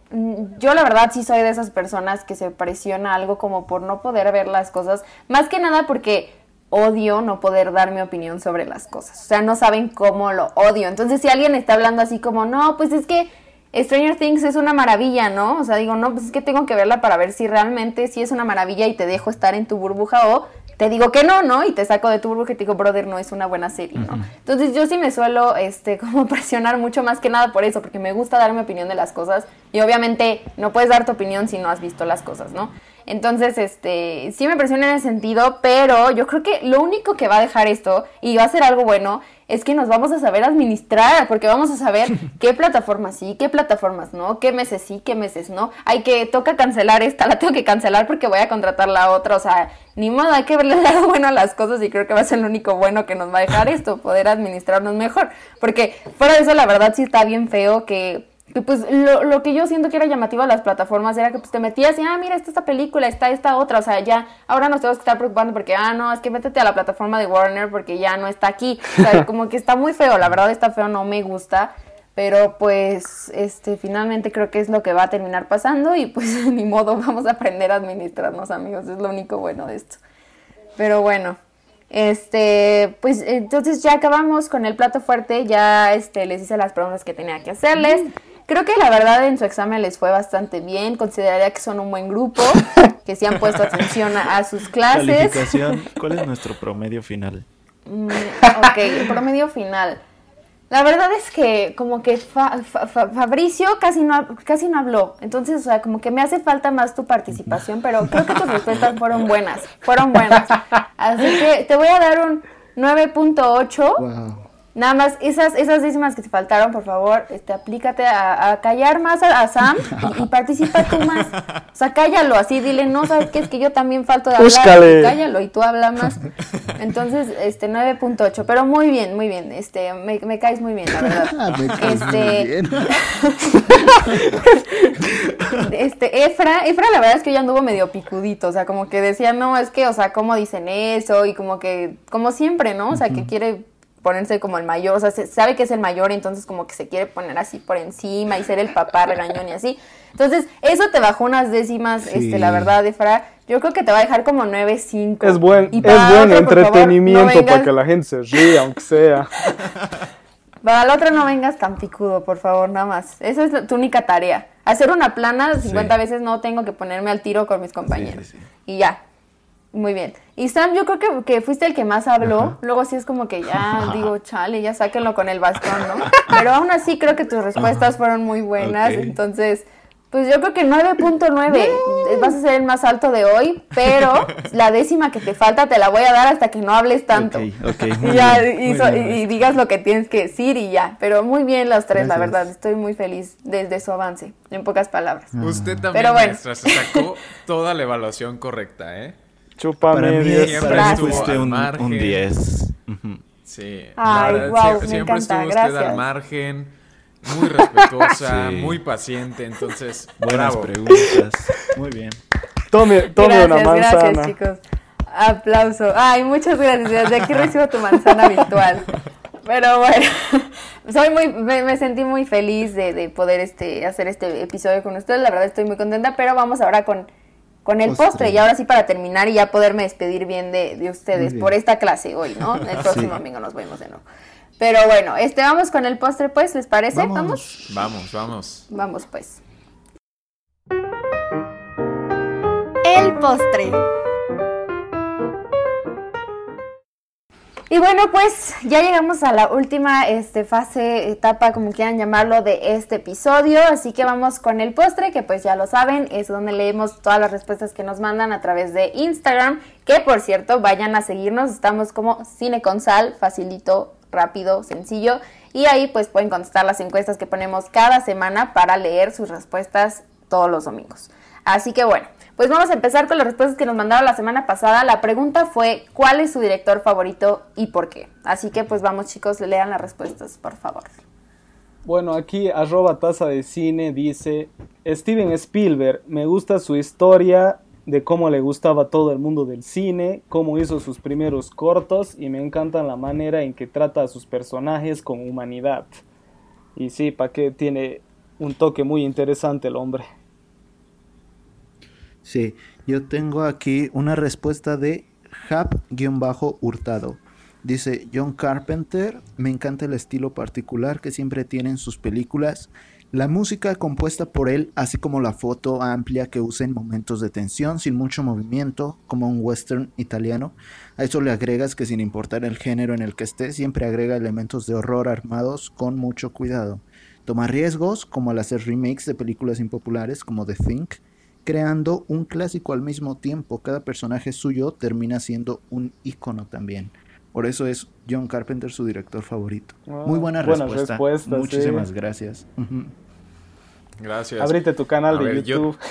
yo la verdad sí soy de esas personas que se presiona algo como por no poder ver las cosas, más que nada porque odio no poder dar mi opinión sobre las cosas. O sea, no saben cómo lo odio. Entonces, si alguien está hablando así como, no, pues es que Stranger Things es una maravilla, ¿no? O sea, digo, no, pues es que tengo que verla para ver si realmente sí es una maravilla y te dejo estar en tu burbuja o te digo que no, ¿no? Y te saco de tu burbuja y te digo, brother, no es una buena serie, ¿no? Entonces yo sí me suelo, este, como presionar mucho más que nada por eso, porque me gusta dar mi opinión de las cosas y obviamente no puedes dar tu opinión si no has visto las cosas, ¿no? Entonces, este, sí me presiona en ese sentido, pero yo creo que lo único que va a dejar esto y va a ser algo bueno es que nos vamos a saber administrar, porque vamos a saber qué plataformas sí, qué plataformas no, qué meses sí, qué meses no. Hay que, toca cancelar esta, la tengo que cancelar porque voy a contratar la otra, o sea, ni modo, hay que verle el lado bueno a las cosas y creo que va a ser lo único bueno que nos va a dejar esto, poder administrarnos mejor, porque fuera de eso la verdad sí está bien feo que que, pues lo, lo que yo siento que era llamativo a las plataformas era que pues te metías y, ah, mira, está esta película, está esta otra, o sea, ya, ahora nos tenemos que estar preocupando porque, ah, no, es que métete a la plataforma de Warner porque ya no está aquí, o sea, como que está muy feo, la verdad está feo, no me gusta, pero pues, este, finalmente creo que es lo que va a terminar pasando y pues ni modo, vamos a aprender a administrarnos, amigos, es lo único bueno de esto. Pero bueno, este, pues entonces ya acabamos con el plato fuerte, ya este, les hice las preguntas que tenía que hacerles. Creo que la verdad en su examen les fue bastante bien, consideraría que son un buen grupo, que sí han puesto atención a, a sus clases. Calificación. ¿Cuál es nuestro promedio final? Mm, ok, el promedio final. La verdad es que como que Fa- Fa- Fa- Fabricio casi no, casi no habló, entonces, o sea, como que me hace falta más tu participación, pero creo que tus respuestas fueron buenas, fueron buenas. Así que te voy a dar un 9.8. Wow. Nada más, esas, esas décimas que te faltaron, por favor, este, aplícate a, a callar más a, a Sam y, y participa tú más. O sea, cállalo así, dile, no, ¿sabes qué? Es que yo también falto de hablar. Búscale. y cállalo y tú habla más. Entonces, este, 9.8, pero muy bien, muy bien, este, me, me caes muy bien, la verdad. Me caes muy Este- bien. Este, Efra, Efra la verdad es que ya anduvo medio picudito, o sea, como que decía, no, es que, o sea, ¿cómo dicen eso? Y como que, como siempre, ¿no? O sea, que quiere ponerse como el mayor, o sea, se- sabe que es el mayor, entonces como que se quiere poner así por encima y ser el papá regañón y así. Entonces, eso te bajó unas décimas, Sí. este, la verdad, Efra. Yo creo que te va a dejar como 9.5. Es buen, Y es buen favor, no entretenimiento para que la gente se ría, aunque sea. Para la otra no vengas tan picudo, por favor, nada más. Esa es tu única tarea. Hacer una plana 50 veces no tengo que ponerme al tiro con mis compañeros. sí, sí. Y ya. Muy bien. Y Sam, yo creo que, que fuiste el que más habló. Luego sí es como que ya digo, chale, ya sáquenlo con el bastón, ¿no? Pero aún así creo que tus respuestas fueron muy buenas. Entonces, pues yo creo que 9.9 vas a ser el más alto de hoy, pero la décima que te falta te la voy a dar hasta que no hables tanto. Ok, ok, Y, ya, bien, y so- bien, y- y digas lo que tienes que decir y ya. Pero muy bien los tres, la verdad. Estoy muy feliz desde su avance, en pocas palabras. Usted también, Pero bueno. maestra, se sacó toda la evaluación correcta, ¿eh? Chúpame Para mí, 10. Siempre para mí fuiste un, margen. un 10. Ujú. Sí. Ay, verdad, guau, siempre, me siempre encanta, estuvo usted al margen, muy respetuosa, Sí. muy paciente, entonces, Buenas bravo. preguntas. Muy bien. Tome, tome una gracias, manzana. gracias, chicos. Aplauso. Ay, muchas gracias. Desde aquí recibo tu manzana virtual. Pero bueno, soy muy, me, me sentí muy feliz de, de poder este, hacer este episodio con ustedes. La verdad estoy muy contenta, pero vamos ahora con con el postre. Y ahora sí para terminar y ya poderme despedir bien de, de ustedes por esta clase hoy, ¿no? El próximo domingo nos vemos de nuevo. Pero bueno, este vamos con el postre pues, ¿les parece? Vamos. Vamos, vamos. Vamos pues. El postre. Y bueno, pues ya llegamos a la última este, fase, etapa, como quieran llamarlo, de este episodio. Así que vamos con el postre, que pues ya lo saben, es donde leemos todas las respuestas que nos mandan a través de Instagram. Que por cierto, vayan a seguirnos, estamos como Cine con Sal, facilito, rápido, sencillo. Y ahí pues pueden contestar las encuestas que ponemos cada semana para leer sus respuestas todos los domingos. Así que bueno, pues vamos a empezar con las respuestas que nos mandaron la semana pasada. La pregunta fue, ¿cuál es su director favorito y por qué? Así que pues vamos chicos, lean las respuestas, por favor. Bueno, aquí arroba taza de cine dice, Steven Spielberg, me gusta su historia de cómo le gustaba todo el mundo del cine, cómo hizo sus primeros cortos y me encanta la manera en que trata a sus personajes con humanidad. Y sí, para que tiene un toque muy interesante el hombre. Sí, yo tengo aquí una respuesta de Hap-Hurtado. Dice John Carpenter, me encanta el estilo particular que siempre tiene en sus películas, la música compuesta por él, así como la foto amplia que usa en momentos de tensión, sin mucho movimiento, como un western italiano. A eso le agregas que sin importar el género en el que esté, siempre agrega elementos de horror armados con mucho cuidado. Toma riesgos, como al hacer remakes de películas impopulares como The Think, creando un clásico al mismo tiempo. Cada personaje suyo termina siendo un icono también. Por eso es John Carpenter su director favorito. Ah, Muy buena respuesta. Muchísimas gracias. Gracias. Abrite tu canal de YouTube.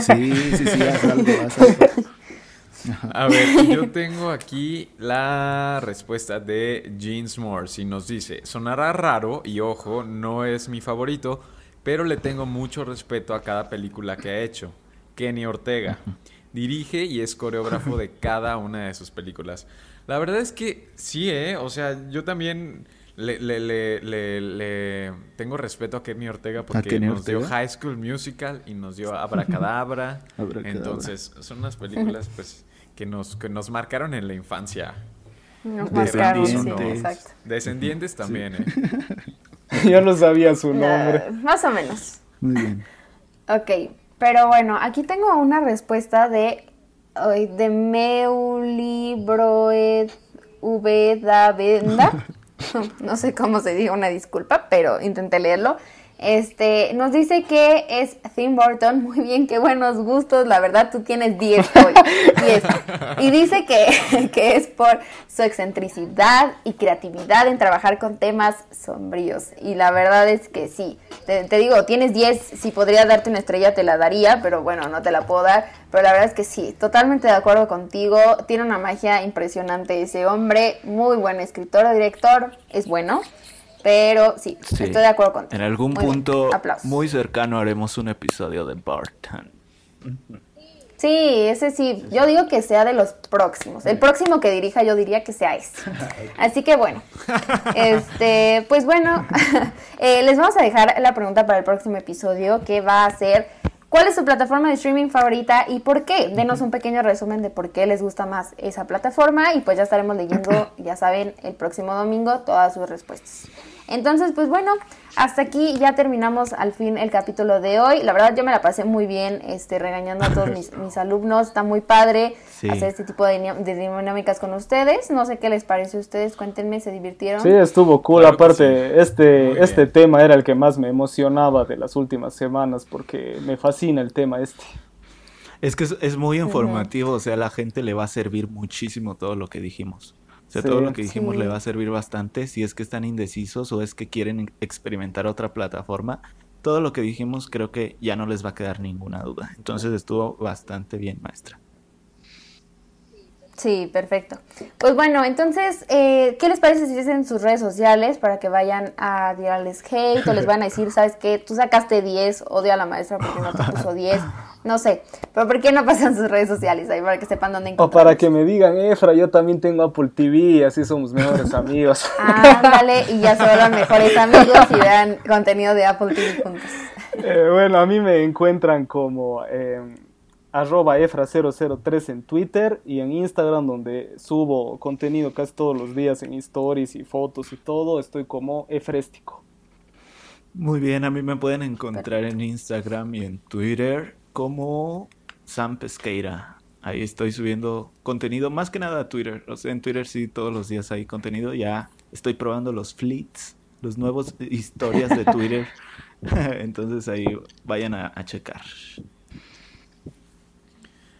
Sí, sí, sí, haz algo, haz algo. A ver, yo tengo aquí la respuesta de Jeans Morse y nos dice, sonará raro y ojo, no es mi favorito, pero le tengo mucho respeto a cada película que ha hecho. Kenny Ortega. Dirige y es coreógrafo de cada una de sus películas. La verdad es que sí, ¿eh? O sea, yo también le, le, le, le tengo respeto a Kenny Ortega porque nos dio High School Musical y nos dio Abracadabra. Entonces, son unas películas pues que nos, que nos marcaron en la infancia. Nos marcaron, sí, exacto. Descendientes también, ¿eh? Yo no sabía su nombre. más o menos. Muy bien. Ok, pero bueno, aquí tengo una respuesta de, de Meuli Broed Venda. no sé cómo se diga, una disculpa, pero intenté leerlo. Este, nos dice que es Tim Burton. Muy bien, qué buenos gustos. La verdad, tú tienes 10 hoy. 10. Y dice que, que, es por su excentricidad y creatividad en trabajar con temas sombríos. Y la verdad es que sí. Te, digo, tienes 10. Si podría darte una estrella, te la daría, pero bueno, no te la puedo dar. Pero la verdad es que sí, totalmente de acuerdo contigo. Tiene una magia impresionante ese hombre. Muy buen escritor o director. Es bueno. Pero sí, estoy de acuerdo contigo. En algún punto muy cercano haremos un episodio de Barton. Sí, ese sí. Yo digo que sea de los próximos. El próximo que dirija yo diría que sea ese. Así que bueno. Este, pues bueno, eh, les vamos a dejar la pregunta para el próximo episodio que va a ser ¿Cuál es su plataforma de streaming favorita y por qué? Denos un pequeño resumen de por qué les gusta más esa plataforma y pues ya estaremos leyendo, ya saben, el próximo domingo todas sus respuestas. Entonces, pues bueno, hasta aquí ya terminamos al fin el capítulo de hoy. La verdad yo me la pasé muy bien este, regañando a todos mis, alumnos. Está muy padre hacer este tipo de, dinámicas con ustedes. No sé qué les parece a ustedes. Cuéntenme, ¿se divirtieron? Sí, estuvo cool. Aparte, este, este tema era el que más me emocionaba de las últimas semanas porque me fascina el tema este. Es que es, muy informativo, o sea, a la gente le va a servir muchísimo todo lo que dijimos. O sea, todo lo que dijimos le va a servir bastante si es que están indecisos o es que quieren experimentar otra plataforma. Todo lo que dijimos creo que ya no les va a quedar ninguna duda. Entonces estuvo bastante bien, maestra. Sí, perfecto. Pues bueno, entonces, eh, ¿qué les parece si hacen sus redes sociales para que vayan a tirarles hate o les van a decir, sabes qué, tú sacaste 10, odio a la maestra porque no te puso 10? No sé, pero ¿por qué no pasan sus redes sociales ahí para que sepan dónde encontrar? O para que me digan, Efra, yo también tengo Apple TV, así somos mejores amigos. Ándale, y ya son mejores amigos y vean contenido de Apple TV juntos. Eh, bueno, a mí me encuentran como... Eh, arroba efra003 en Twitter y en Instagram donde subo contenido casi todos los días en stories y fotos y todo, estoy como efréstico. Muy bien, a mí me pueden encontrar en Instagram y en Twitter como Sam Pesqueira. Ahí estoy subiendo contenido, más que nada a Twitter. O sea, en Twitter sí todos los días hay contenido. Ya estoy probando los fleets, los nuevos historias de Twitter. Entonces ahí vayan a checar.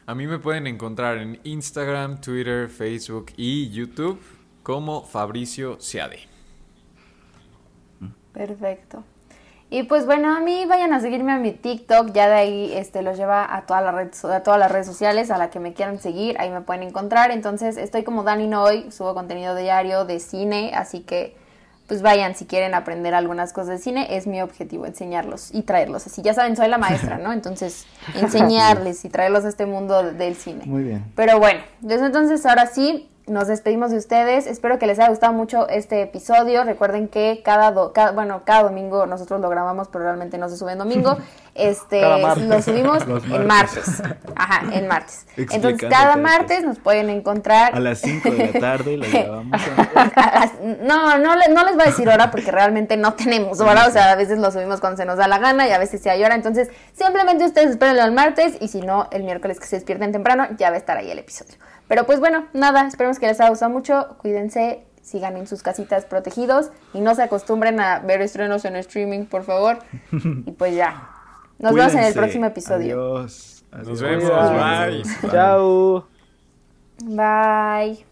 A mí me pueden encontrar en Instagram, Twitter, Facebook y YouTube como Fabricio Seade. Perfecto. Y pues bueno, a mí vayan a seguirme a mi TikTok, ya de ahí este los lleva a todas las redes a todas las redes sociales a la que me quieran seguir, ahí me pueden encontrar. Entonces, estoy como Dani Noy, subo contenido diario de cine, así que pues vayan si quieren aprender algunas cosas de cine, es mi objetivo enseñarlos y traerlos así. Ya saben, soy la maestra, ¿no? Entonces, enseñarles y traerlos a este mundo del cine. Muy bien. Pero bueno, desde entonces ahora sí, nos despedimos de ustedes. Espero que les haya gustado mucho este episodio. Recuerden que cada, do- cada- bueno, cada domingo nosotros lo grabamos, pero realmente no se sube en domingo. Este, lo subimos en martes. Ajá, en martes. Entonces, cada martes nos pueden encontrar A las 5 de la tarde la grabamos. a las- no, no, no les voy a decir hora porque realmente no tenemos hora, o sea, a veces lo subimos cuando se nos da la gana y a veces sí hay hora, entonces simplemente ustedes espérenlo el martes y si no, el miércoles que se despierten temprano ya va a estar ahí el episodio. Pero pues bueno, nada, esperemos que les haya gustado mucho, cuídense, sigan en sus casitas protegidos y no se acostumbren a ver estrenos en streaming, por favor. Y pues ya, nos vemos en el próximo episodio. Adiós. Nos vemos. Bye. Chao. Bye.